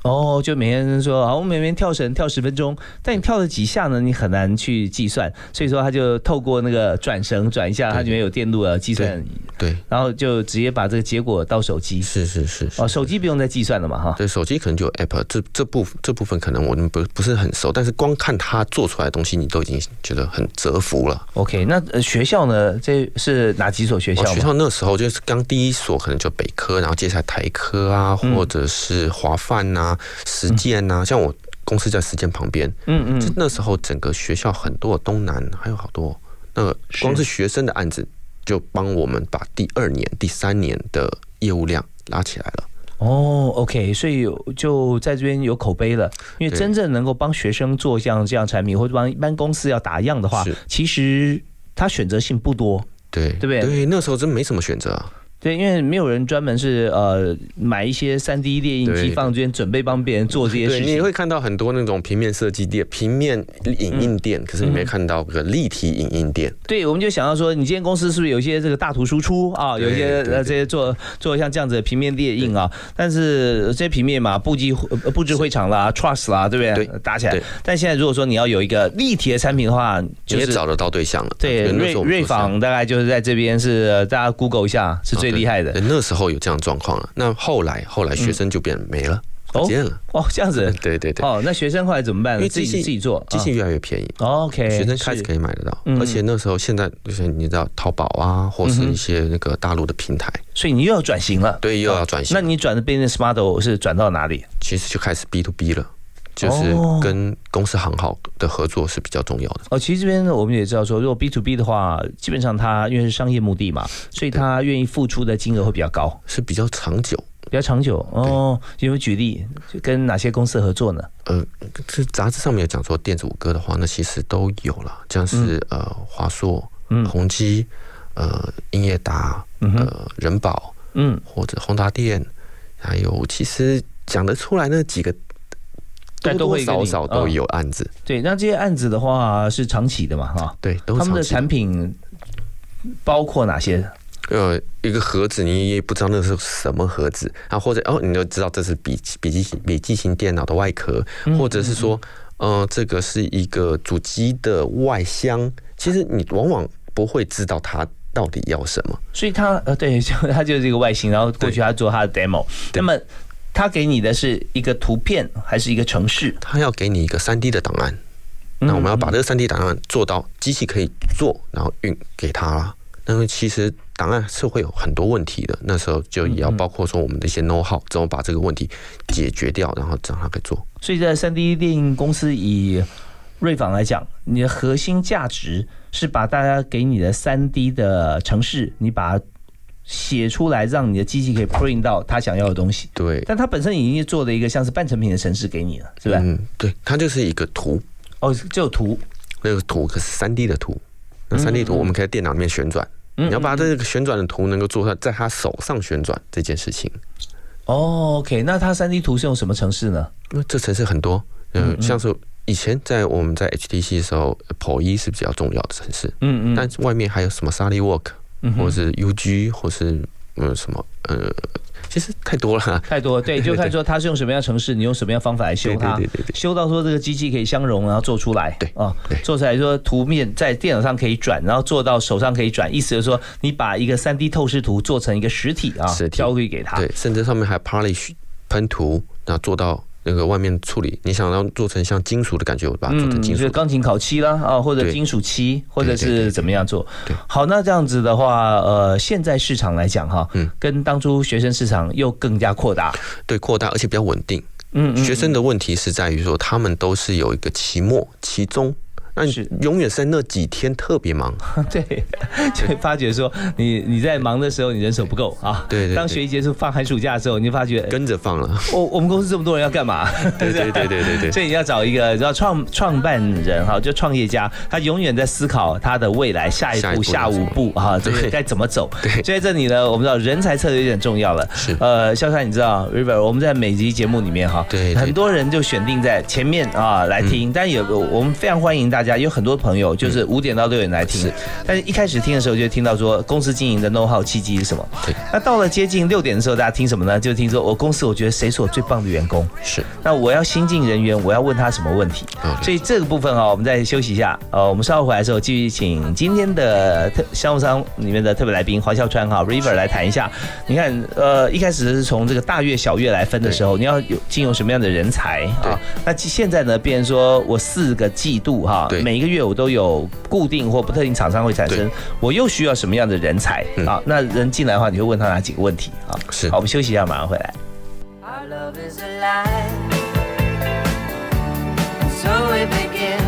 Speaker 1: 哦，就每天说好，我每天跳绳跳十分钟，但你跳了几下呢？你很难去计算，所以说他就透过那个转绳转一下，它里面有电路啊计算，
Speaker 2: 对，
Speaker 1: 然后就直接把这个结果到手机。
Speaker 2: 是是是，
Speaker 1: 哦，手机不用再计算了嘛，哈。
Speaker 2: 对，手机可能就有 app，这这部这部分可能我们不不是很熟，但是光看他做出来的东西，你都已经觉得很折服了。
Speaker 1: OK，那学校呢？这是哪几所学校？
Speaker 2: 学校那时候就是刚第一所可能就北科，然后接下来台科啊，或者是华范呐。实践呐，像我公司在实践旁边，嗯嗯，那时候整个学校很多东南还有好多，那个光是学生的案子就帮我们把第二年、第三年的业务量拉起来了。
Speaker 1: 哦，OK，所以就在这边有口碑了。因为真正能够帮学生做像这样产品，或者帮一般公司要打样的话，其实他选择性不多，
Speaker 2: 对
Speaker 1: 对不对？
Speaker 2: 对，那时候真没什么选择。
Speaker 1: 对，因为没有人专门是呃买一些三 D 列印机放这边，准备帮别人做这些事情。
Speaker 2: 你会看到很多那种平面设计店、平面影印店，可是你没看到个立体影印店。
Speaker 1: 对，我们就想到说，你今天公司是不是有一些这个大图输出啊？有一些呃这些做做像这样子的平面列印啊？但是这些平面嘛，布机布置会场啦、Trust 啦，对不对？对打起来。但现在如果说你要有一个立体的产品的话，就
Speaker 2: 你也找得到对象了。
Speaker 1: 对，瑞瑞仿大概就是在这边是大家 Google 一下是最。厉害的，
Speaker 2: 那时候有这样状况了。那后来，后来学生就变没了，不见了。
Speaker 1: 哦，这样子，
Speaker 2: 对对对。
Speaker 1: 哦，那学生后来怎么办？因为自己自己做，
Speaker 2: 机器越来越便宜。
Speaker 1: OK，
Speaker 2: 学生开始可以买得到。而且那时候，现在就是你知道，淘宝啊，或是一些那个大陆的平台。
Speaker 1: 所以你又要转型了。
Speaker 2: 对，又要转型。
Speaker 1: 那你转的 business model 是转到哪里？
Speaker 2: 其实就开始 B to B 了。就是跟公司行号的合作是比较重要的。
Speaker 1: 哦。其实这边我们也知道说，如果 B to B 的话，基本上它因为是商业目的嘛，所以他愿意付出的金额会比较高，
Speaker 2: 是比较长久，
Speaker 1: 比较长久哦。有没有举例，跟哪些公司合作呢？呃，
Speaker 2: 这杂志上面有讲说电子五哥的话，那其实都有了，像是呃华硕、宏基、呃英业达、呃人保，嗯，或者宏达电，还有其实讲得出来那几个，多多少少都有案子。
Speaker 1: 对，那这些案子的话是长期的嘛，哈，
Speaker 2: 对，
Speaker 1: 他们的产品包括哪些？
Speaker 2: 呃，一个盒子你也不知道那是什么盒子啊，或者哦，你就知道这是笔笔记型笔记型电脑的外壳，或者是说，呃，这个是一个主机的外箱。其实你往往不会知道它到底要什么。
Speaker 1: 所以他呃，对，就他就是一个外形，然后过去他做他的 demo。那么他给你的是一个图片还是一个城市？
Speaker 2: 他要给你一个三 D 的档案。那我们要把这个三 D 档案做到机器可以做，然后运给他。那么其实档案是会有很多问题的，那时候就也要包括说我们的一些 know how，怎么把这个问题解决掉，然后让它可以做。
Speaker 1: 所以在三 D 电影公司以瑞仿来讲，你的核心价值是把大家给你的三 D 的城市，你把它写出来，让你的机器可以 print 到他想要的东西。
Speaker 2: 对，
Speaker 1: 但它本身已经做了一个像是半成品的城市给你了，是吧？嗯，
Speaker 2: 对，它就是一个图。
Speaker 1: 哦，就图，
Speaker 2: 那个图可是三 D 的图。那三 D 图我们可以在电脑里面旋转，你要把这个旋转的图能够做到在他手上旋转这件事情。
Speaker 1: 哦，OK，那它三 D 图是用什么城市呢？
Speaker 2: 那这城市很多，嗯，像是以前在我们在 HTC 的时候，Pro 一是比较重要的城市，嗯嗯，但外面还有什么 SolidWork，或者是 UG，或是呃什么呃。其实太多了，
Speaker 1: 太多 对，就看说他是用什么样城市，你用什么样方法来修它，修到说这个机器可以相容，然后做出来，
Speaker 2: 对啊，
Speaker 1: 做出来说图面在电脑上可以转，然后做到手上可以转，意思就是说你把一个三 D 透视图做成一个实体啊，交给给他，
Speaker 2: 对，甚至上面还 polish 喷涂，然后做到。那个外面处理，你想要做成像金属的感觉，我把它做成金属。
Speaker 1: 钢琴烤漆啦，啊，或者金属漆，或者是怎么样做？对，好，那这样子的话，呃，现在市场来讲哈，嗯，跟当初学生市场又更加扩大。
Speaker 2: 对，扩大而且比较稳定。嗯，学生的问题是在于说，他们都是有一个期末、期中。那是永远在那几天特别忙，
Speaker 1: 对，就会发觉说你你在忙的时候你人手不够啊。
Speaker 2: 对对。
Speaker 1: 当学习结束放寒暑假的时候，你就发觉
Speaker 2: 跟着放了。
Speaker 1: 我我们公司这么多人要干嘛？
Speaker 2: 对对对对对对。
Speaker 1: 所以你要找一个要创创办人哈，就创业家，他永远在思考他的未来下一步下五步哈，这个该怎么走。
Speaker 2: 对。
Speaker 1: 所以在这里呢，我们知道人才策略有点重要了。
Speaker 2: 是。
Speaker 1: 呃，肖山，你知道 River，我们在每集节目里面哈，
Speaker 2: 对，
Speaker 1: 很多人就选定在前面啊来听，但有我们非常欢迎大家，有很多朋友。就是五点到六点来听，但是一开始听的时候就听到说公司经营的 know how 契机是什么？
Speaker 2: 对。
Speaker 1: 那到了接近六点的时候，大家听什么呢？就听说我公司我觉得谁是我最棒的员工？
Speaker 2: 是。
Speaker 1: 那我要新进人员，我要问他什么问题？所以这个部分啊，我们再休息一下。呃，我们稍后回来的时候，继续请今天的特商务舱里面的特别来宾黄孝川哈 River 来谈一下。你看，呃，一开始是从这个大月小月来分的时候，你要有进入什么样的人才啊？那现在呢，变成说我四个季度哈，每一个月我都有固定或不特定厂商会产生我又需要什么样的人才啊那人进来的话你会问他哪几个问题？啊好我们休息一下马上回来。Our love is alive, so we begin.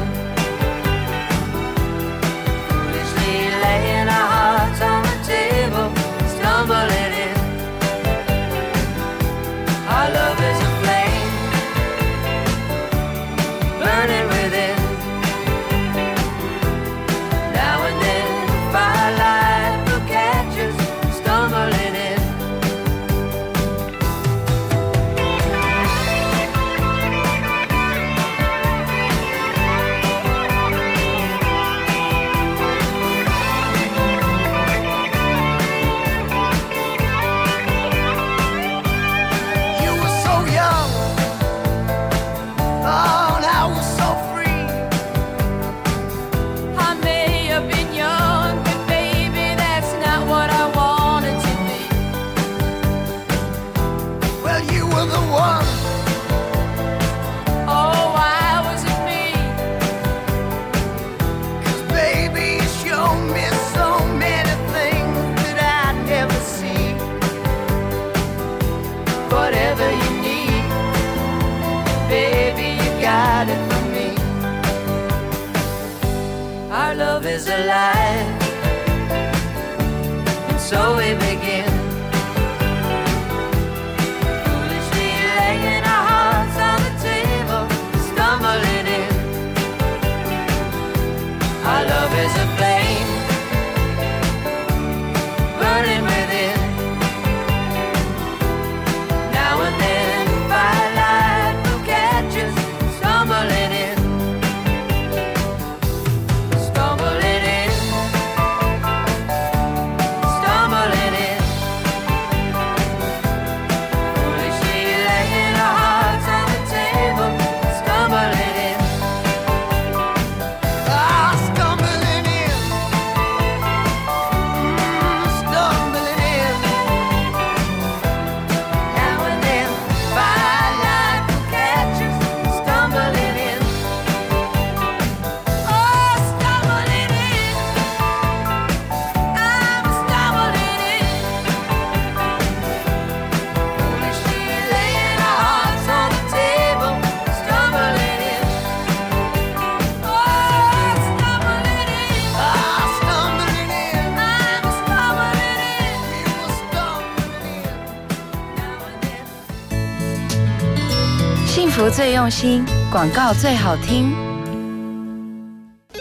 Speaker 11: 福最用心，广告最好听。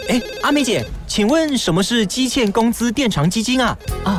Speaker 8: 哎，阿美姐，请问什么是基欠工资垫偿基金啊？
Speaker 12: 哦，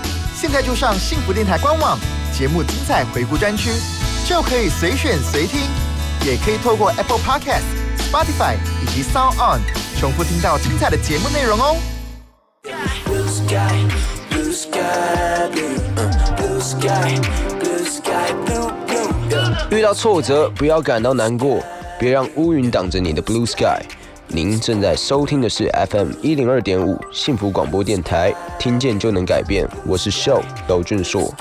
Speaker 13: 现在就上幸福电台官网节目精彩回顾专区，就可以随选随听，也可以透过 Apple Podcast、Spotify 以及 Sound On 重复听到精彩的节目内容哦。
Speaker 14: 遇到挫折不要感到难过，别让乌云挡着你的 Blue Sky。您正在收听的是 FM 一零二点五幸福广播电台，听见就能改变。我是 Show 刘俊硕。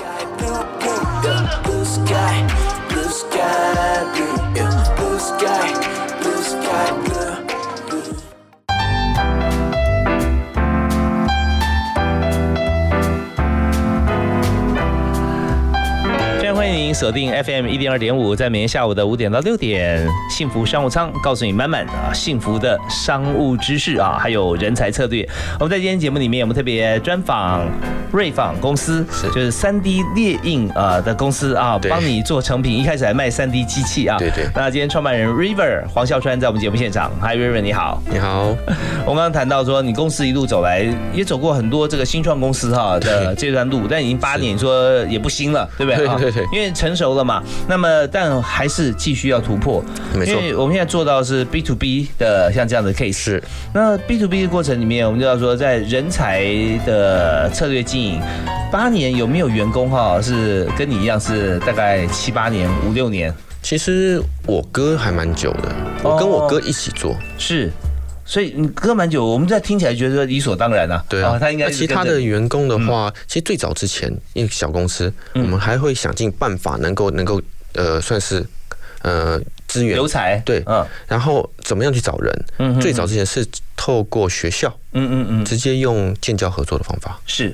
Speaker 1: 锁定 FM 一零二点五，在每天下午的五点到六点，幸福商务舱告诉你满满啊幸福的商务知识啊，还有人才策略。我们在今天节目里面，我们特别专访瑞纺公司，是就是三 D 列印啊的公司啊，帮你做成品。一开始还卖三 D 机器啊，
Speaker 2: 对对。
Speaker 1: 那今天创办人 River 黄孝川在我们节目现场，Hi River 你好，
Speaker 2: 你好。
Speaker 1: 我们刚刚谈到说，你公司一路走来，也走过很多这个新创公司哈的这段路，但已经八年，说也不新了，对不
Speaker 2: 对？对对对，
Speaker 1: 因为成熟了嘛，那么但还是继续要突破，
Speaker 2: 没错。
Speaker 1: 因为我们现在做到是 B to B 的像这样的 case，是那 B to B 的过程里面，我们就要说在人才的策略经营，八年有没有员工哈是跟你一样是大概七八年五六年？
Speaker 2: 其实我哥还蛮久的，我跟我哥一起做
Speaker 1: 是。所以你隔蛮久，我们在听起来觉得理所当然啊。
Speaker 2: 对啊，他应该。其他的员工的话，其实最早之前，因为小公司，我们还会想尽办法能够能够呃，算是呃资源
Speaker 1: 留才。
Speaker 2: 对，嗯。然后怎么样去找人？嗯。最早之前是透过学校，嗯嗯嗯，直接用建教合作的方法。
Speaker 1: 是。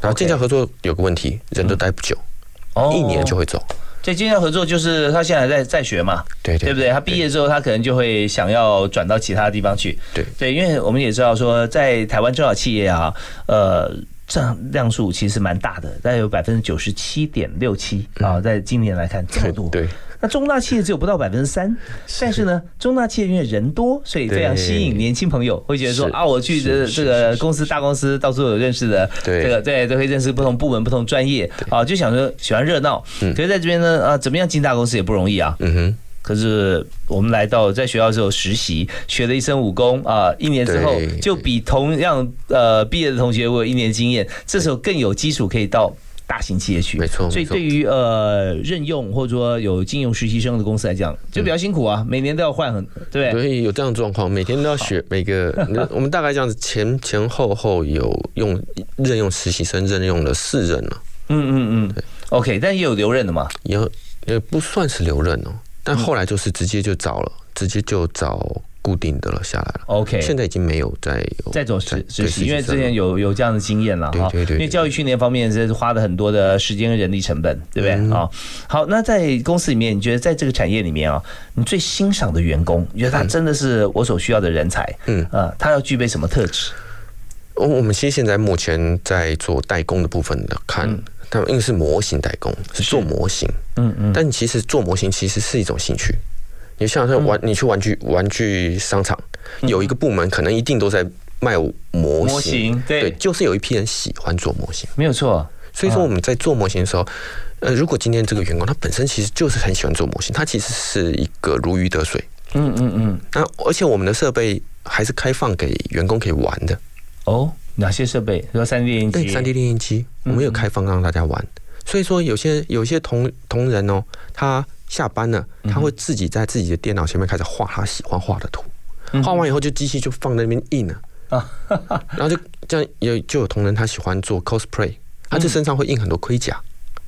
Speaker 2: 然后建教合作有个问题，人都待不久，一年就会走。
Speaker 1: 所以今天合作就是他现在在在学嘛，
Speaker 2: 对对，
Speaker 1: 对不对？他毕业之后，他可能就会想要转到其他地方去。
Speaker 2: 对
Speaker 1: 对，因为我们也知道说，在台湾中小企业啊，呃，占量数其实蛮大的，大概有百分之九十七点六七啊，在今年来看这么多。
Speaker 2: 对。
Speaker 1: 那中大企业只有不到百分之三，但是呢，中大企业因为人多，所以非常吸引年轻朋友，会觉得说啊，我去的这个公司大公司，到处有认识的，这个对都会认识不同部门、不同专业啊，就想说喜欢热闹。可是在这边呢，啊，怎么样进大公司也不容易啊。嗯哼。可是我们来到在学校时候实习，学了一身武功啊，一年之后就比同样呃毕业的同学我有一年经验，这时候更有基础可以到。大型企业去，
Speaker 2: 没错。
Speaker 1: 所以对于呃任用或者说有禁用实习生的公司来讲，就比较辛苦啊，每年都要换很，对
Speaker 2: 所以有这样的状况，每天都要学每个。我们大概这样子前前后后有用任用实习生任用了四任了。嗯
Speaker 1: 嗯嗯，对。OK，但也有留任的嘛？
Speaker 2: 有也不算是留任哦，但后来就是直接就找了，直接就找。固定的了下来了
Speaker 1: ，OK，
Speaker 2: 现在已经没有在
Speaker 1: 在走实实习，因为之前有有这样的经验了
Speaker 2: 哈。对对对，
Speaker 1: 因为教育训练方面是花了很多的时间跟人力成本，对不对？啊？好，那在公司里面，你觉得在这个产业里面啊，你最欣赏的员工，你觉得他真的是我所需要的人才？嗯。啊，他要具备什么特质？
Speaker 2: 我我们其实现在目前在做代工的部分的看，他们因为是模型代工，是。做模型，嗯嗯，但其实做模型其实是一种兴趣。你像是玩，你去玩具玩具商场，有一个部门可能一定都在卖模型，
Speaker 1: 对，
Speaker 2: 就是有一批人喜欢做模型，
Speaker 1: 没有错。
Speaker 2: 所以说我们在做模型的时候，呃，如果今天这个员工他本身其实就是很喜欢做模型，他其实是一个如鱼得水。嗯嗯嗯。那而且我们的设备还是开放给员工可以玩的。
Speaker 1: 哦，哪些设备？说三 D 电影机，
Speaker 2: 三 D 电影机，我们有开放让大家玩。所以说有些有些同同仁哦，他。下班了，他会自己在自己的电脑前面开始画他喜欢画的图，画完以后就机器就放在那边印了啊，然后就这样有就有同仁他喜欢做 cosplay，他这身上会印很多盔甲，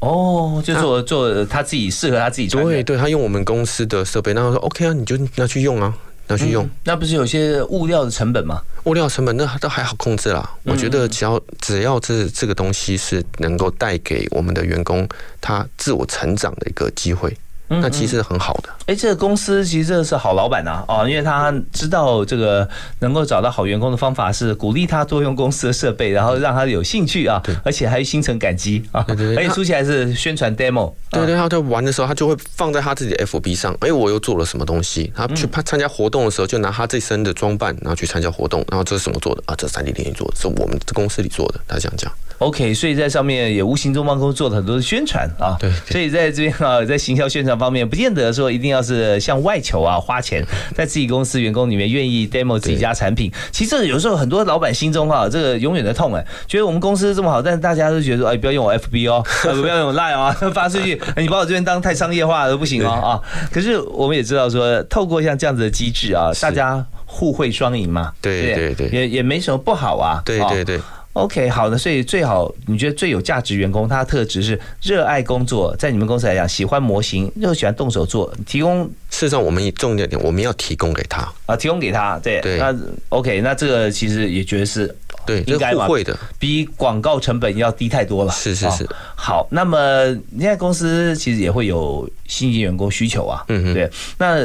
Speaker 1: 哦，就做做他自己适合他自己穿。
Speaker 2: 对对，他用我们公司的设备，然后说 OK 啊，你就拿去用啊，拿去用。
Speaker 1: 那不是有些物料的成本吗？
Speaker 2: 物料成本那都还好控制啦。我觉得只要只要这这个东西是能够带给我们的员工他自我成长的一个机会。那其实很好的。
Speaker 1: 哎，这个公司其实这是好老板呐，哦，因为他知道这个能够找到好员工的方法是鼓励他多用公司的设备，然后让他有兴趣啊，而且还心存感激啊，而且出起来是宣传 demo。
Speaker 2: 对对，他在玩的时候，他就会放在他自己的 FB 上。哎，我又做了什么东西？他去参加活动的时候，就拿他这身的装扮，然后去参加活动。然后这是什么做的啊？这三 D 电影做的，是我们公司里做的。他这样讲。
Speaker 1: OK，所以在上面也无形中帮公司做了很多的宣传啊。
Speaker 2: 对，
Speaker 1: 所以在这边啊，在行销宣传方面，不见得说一定要是向外求啊，花钱在自己公司员工里面愿意 demo 自己家产品。其实有时候很多老板心中啊，这个永远的痛哎，觉得我们公司这么好，但是大家都觉得哎，不要用我 FB 哦，不要用 Line 啊，发出去，你把我这边当太商业化都不行哦啊。可是我们也知道说，透过像这样子的机制啊，大家互惠双赢嘛，
Speaker 2: 对对对，
Speaker 1: 也也没什么不好啊，
Speaker 2: 对对对。
Speaker 1: OK，好的，所以最好你觉得最有价值员工，他的特质是热爱工作，在你们公司来讲，喜欢模型，又喜欢动手做，提供。
Speaker 2: 事实上，我们以重点点，我们要提供给他
Speaker 1: 啊，提供给他，对，那 OK，那这个其实也觉得是
Speaker 2: 对，应该会的，
Speaker 1: 比广告成本要低太多了。
Speaker 2: 是是是。
Speaker 1: 好，那么现在公司其实也会有新进员工需求啊，嗯嗯，对，那。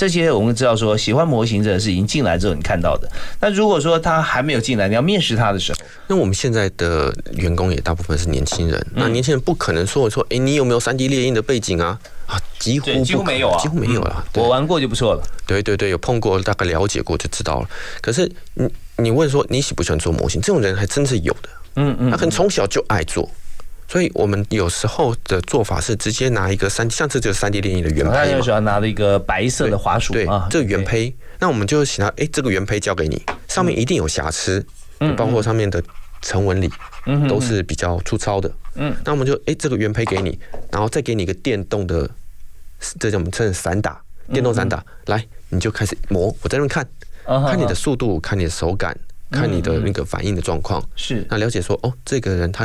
Speaker 1: 这些我们知道说喜欢模型者是已经进来之后你看到的。那如果说他还没有进来，你要面试他的时候，
Speaker 2: 那我们现在的员工也大部分是年轻人。那年轻人不可能说说，哎，你有没有三 D 猎鹰的背景啊？啊，几乎
Speaker 1: 几乎没有啊，
Speaker 2: 几乎没有了。
Speaker 1: 我玩过就不错了。
Speaker 2: 对对对，有碰过，大概了解过就知道了。可是你你问说你喜不喜欢做模型，这种人还真是有的。嗯嗯，他可能从小就爱做。所以我们有时候的做法是直接拿一个三，像这就是三 D 电影的原胚。他
Speaker 1: 有时候拿了一个白色的滑鼠，
Speaker 2: 对，这个原胚。那我们就请他，哎，这个原胚交给你，上面一定有瑕疵，嗯，包括上面的成纹理，嗯，都是比较粗糙的，嗯。那我们就，哎，这个原胚给你，然后再给你一个电动的，这叫我们称散打，电动散打，来，你就开始磨，我在那边看，看你的速度，看你的手感，看你的那个反应的状况，
Speaker 1: 是。
Speaker 2: 那了解说，哦，这个人他。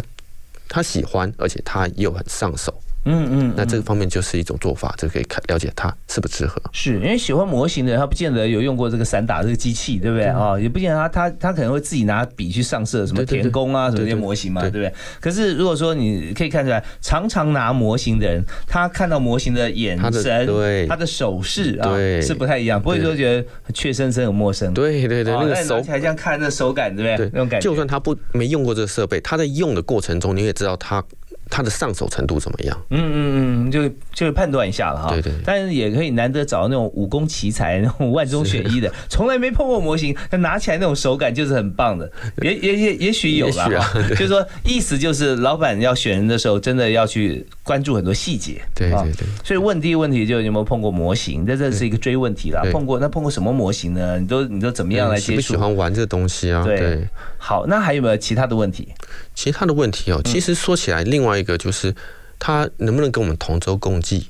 Speaker 2: 他喜欢，而且他又很上手。嗯嗯，那这个方面就是一种做法，这可以看了解它适不适合。
Speaker 1: 是因为喜欢模型的人，他不见得有用过这个散打这个机器，对不对啊？也不见得他他他可能会自己拿笔去上色，什么填工啊，什么这些模型嘛，对不对？可是如果说你可以看出来，常常拿模型的人，他看到模型的眼神、
Speaker 2: 对
Speaker 1: 他的手势啊，是不太一样，不会说觉得怯生生很陌生。
Speaker 2: 对对对，那个手
Speaker 1: 才这样看，那手感对不对？那种感觉，
Speaker 2: 就算他不没用过这个设备，他在用的过程中，你也知道他。他的上手程度怎么样？嗯
Speaker 1: 嗯嗯，就就判断一下了哈。
Speaker 2: 对对。
Speaker 1: 但是也可以难得找到那种武功奇才，那种万中选一的，从来没碰过模型，他拿起来那种手感就是很棒的。也也也也许有了，就是说意思就是老板要选人的时候，真的要去关注很多细节。
Speaker 2: 对对对。
Speaker 1: 所以问第一个问题就有没有碰过模型？这这是一个追问题啦。碰过那碰过什么模型呢？你都你都怎么样来接触？
Speaker 2: 喜欢玩这东西啊？对。
Speaker 1: 好，那还有没有其他的问题？
Speaker 2: 其他的问题哦，其实说起来，另外一个就是他能不能跟我们同舟共济？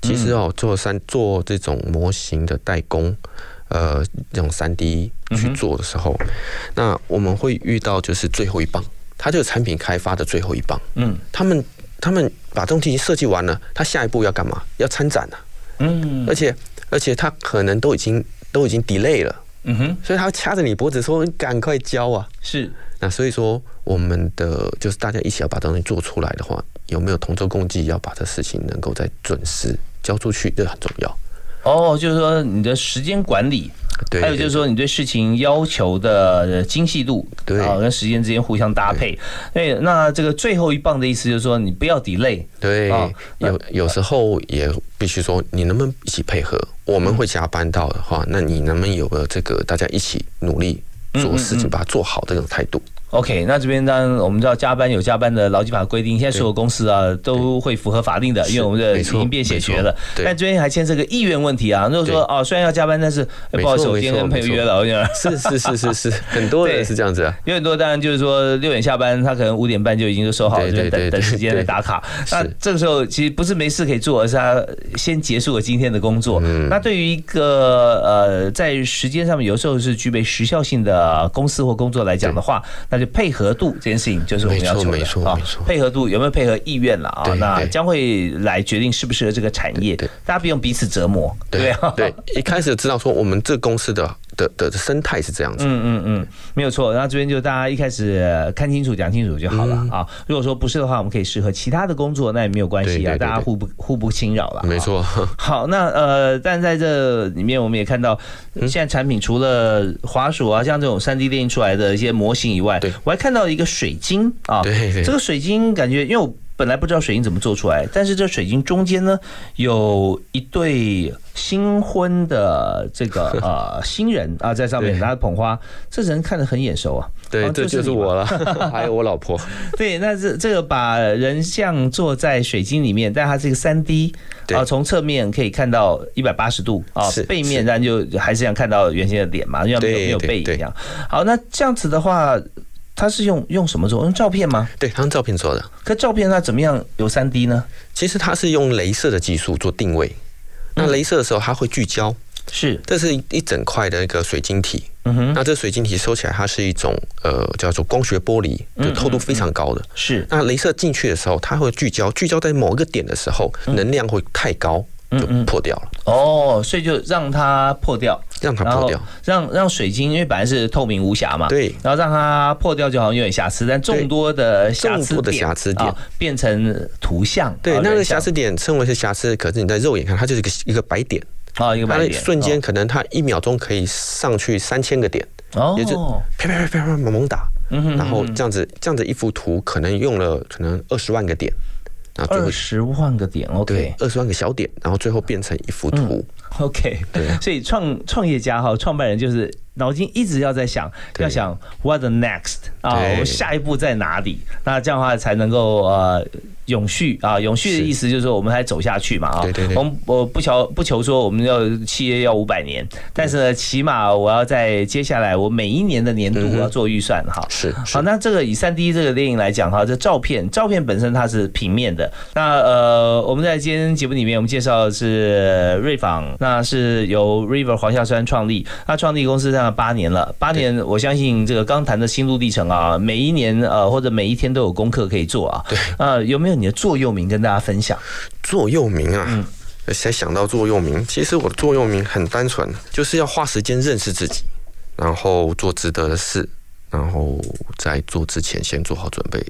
Speaker 2: 其实哦，做三做这种模型的代工，呃，这种三 D 去做的时候，那我们会遇到就是最后一棒，它这个产品开发的最后一棒。嗯，他们他们把东西设计完了，他下一步要干嘛？要参展呢。嗯，而且而且他可能都已经都已经 delay 了。嗯哼，所以他掐着你脖子说：“你赶快交啊！”
Speaker 1: 是。
Speaker 2: 那所以说，我们的就是大家一起要把东西做出来的话，有没有同舟共济，要把这事情能够在准时交出去，这很重要。
Speaker 1: 哦，就是说你的时间管理，
Speaker 2: 对，
Speaker 1: 还有就是说你对事情要求的精细度，
Speaker 2: 对，
Speaker 1: 啊，跟时间之间互相搭配。对，那这个最后一棒的意思就是说，你不要 delay。
Speaker 2: 对，有有时候也必须说，你能不能一起配合？我们会加班到的话，那你能不能有个这个大家一起努力做事情，把它做好的这种态度
Speaker 1: ？OK，那这边当然我们知道加班有加班的劳基法规定，现在所有公司啊都会符合法定的，因为我们的已经变写学了。但这边还牵涉个意愿问题啊，如果说哦虽然要加班，但是不好意思，我今天跟朋友约了，
Speaker 2: 是是是是是，很多人是这样子啊。
Speaker 1: 有很多当然就是说六点下班，他可能五点半就已经就收好了，就等等时间来打卡。那这个时候其实不是没事可以做，而是他先结束了今天的工作。那对于一个呃在时间上面有时候是具备时效性的公司或工作来讲的话，那配合度这件事情就是我们要求的，
Speaker 2: 没错没错，
Speaker 1: 配合度有没有配合意愿了啊？那将会来决定适不适合这个产业，大家不用彼此折磨，对
Speaker 2: 对，一开始知道说我们这公司的。的的生态是这样子，
Speaker 1: 嗯嗯嗯，没有错。然后这边就大家一开始看清楚、讲清楚就好了啊。如果说不是的话，我们可以适合其他的工作，那也没有关系啊，大家互不互不侵扰了。
Speaker 2: 没错。
Speaker 1: 好，那呃，但在这里面我们也看到，现在产品除了滑鼠啊，像这种三 D 列印出来的一些模型以外，我还看到一个水晶啊，
Speaker 2: 对，
Speaker 1: 这个水晶感觉因为我。本来不知道水晶怎么做出来，但是这水晶中间呢，有一对新婚的这个 呃新人啊，在上面拿着捧花，这人看着很眼熟啊。
Speaker 2: 对，这就是我了，还有我老婆。
Speaker 1: 对，那这这个把人像坐在水晶里面，但它是一个三 D 啊，从侧面可以看到一百八十度啊，背面但就还是想看到原先的脸嘛，因为没有没有背影一样。好，那这样子的话。它是用用什么做？用照片吗？
Speaker 2: 对，它用照片做的。
Speaker 1: 可照片它怎么样有三 D 呢？
Speaker 2: 其实它是用镭射的技术做定位。那镭射的时候，它会聚焦。
Speaker 1: 是，
Speaker 2: 这是一整块的一个水晶体。嗯哼。那这水晶体收起来，它是一种呃叫做光学玻璃，就透度非常高的。
Speaker 1: 是。
Speaker 2: 那镭射进去的时候，它会聚焦，聚焦在某一个点的时候，能量会太高。就破掉了。
Speaker 1: 哦，所以就让它破掉，
Speaker 2: 让它破掉，
Speaker 1: 让让水晶，因为本来是透明无瑕嘛，
Speaker 2: 对，
Speaker 1: 然后让它破掉，就好像有点瑕疵，但众多的瑕疵
Speaker 2: 的瑕疵点。
Speaker 1: 变成图像，
Speaker 2: 对，那个瑕疵点称为是瑕疵，可是你在肉眼看，它就是一个一个白点。
Speaker 1: 啊，一个白点，
Speaker 2: 瞬间可能它一秒钟可以上去三千个点，哦，也就啪啪啪啪啪猛猛打，然后这样子这样子一幅图可能用了可能二十万个点。
Speaker 1: 二十万个点，OK，
Speaker 2: 二十万个小点，然后最后变成一幅图
Speaker 1: ，OK，对，所以创创业家哈，创办人就是脑筋一直要在想，要想 What the next 啊，我下一步在哪里？那这样的话才能够呃。永续啊，永续的意思就是说我们还走下去嘛啊，对对我们我不求不求说我们要企业要五百年，但是呢，起码我要在接下来我每一年的年度我要做预算哈。
Speaker 2: 是
Speaker 1: 好，那这个以三 D 这个电影来讲哈，这照片照片本身它是平面的。那呃，我们在今天节目里面我们介绍的是瑞坊，那是由 River 黄孝川创立，他创立公司这样八年了，八年我相信这个刚谈的心路历程啊，每一年呃或者每一天都有功课可以做啊。
Speaker 2: 对
Speaker 1: 啊，有没有？你的座右铭跟大家分享。
Speaker 2: 座右铭啊，才想到座右铭。其实我的座右铭很单纯，就是要花时间认识自己，然后做值得的事，然后在做之前先做好准备。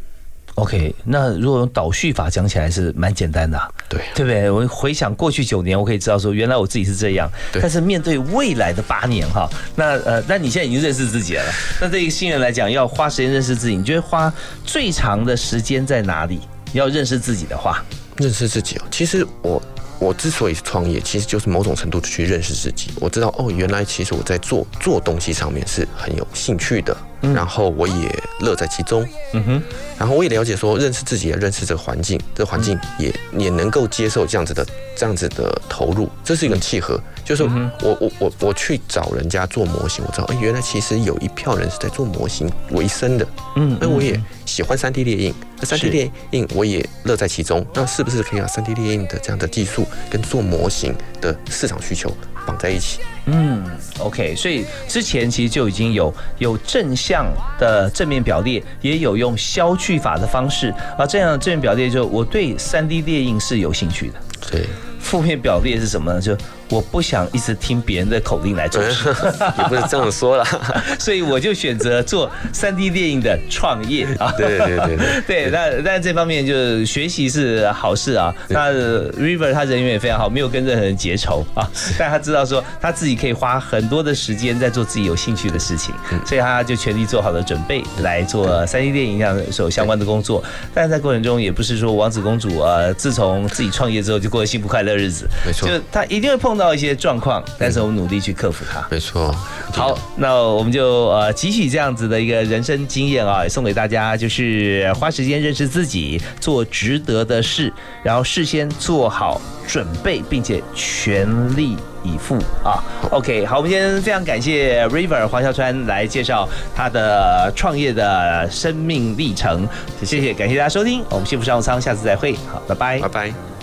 Speaker 1: OK，那如果用倒叙法讲起来是蛮简单的，
Speaker 2: 对
Speaker 1: 对不对？我回想过去九年，我可以知道说，原来我自己是这样。但是面对未来的八年哈，那呃，那你现在已经认识自己了。那对一个新人来讲，要花时间认识自己，你觉得花最长的时间在哪里？要认识自己的话，
Speaker 2: 认识自己哦。其实我我之所以创业，其实就是某种程度的去认识自己。我知道哦，原来其实我在做做东西上面是很有兴趣的。然后我也乐在其中，嗯哼，然后我也了解说，认识自己，也认识这个环境，这个环境也也能够接受这样子的这样子的投入，这是一个契合。就是我我我我去找人家做模型，我知道，哎，原来其实有一票人是在做模型为生的，嗯，那我也喜欢三 D 列印，那三 D 列印我也乐在其中，那是不是可以把三 D 列印的这样的技术跟做模型的市场需求？绑在一起，
Speaker 1: 嗯，OK，所以之前其实就已经有有正向的正面表列，也有用消去法的方式啊，这样正面表列就我对三 D 列印是有兴趣的，
Speaker 2: 对，
Speaker 1: 负面表列是什么呢？就我不想一直听别人的口令来做事，
Speaker 2: 也不是这样说了，
Speaker 1: 所以我就选择做三 D 电影的创业
Speaker 2: 啊。对对对对，
Speaker 1: 对，那但这方面就是学习是好事啊。那 River 他人缘也非常好，没有跟任何人结仇啊。但他知道说他自己可以花很多的时间在做自己有兴趣的事情，所以他就全力做好了准备来做三 D 电影这样所相关的工作。但是在过程中也不是说王子公主啊，自从自己创业之后就过得幸福快乐日子。
Speaker 2: 没错，
Speaker 1: 就他一定会碰。到一些状况，但是我们努力去克服它。
Speaker 2: 没错。
Speaker 1: 好，那我们就呃汲取这样子的一个人生经验啊，送给大家，就是花时间认识自己，做值得的事，然后事先做好准备，并且全力以赴啊。OK，好，我们今天非常感谢 River 黄孝川来介绍他的创业的生命历程，谢谢，感谢大家收听，我们幸福商务舱，下次再会，好，拜拜，
Speaker 2: 拜拜。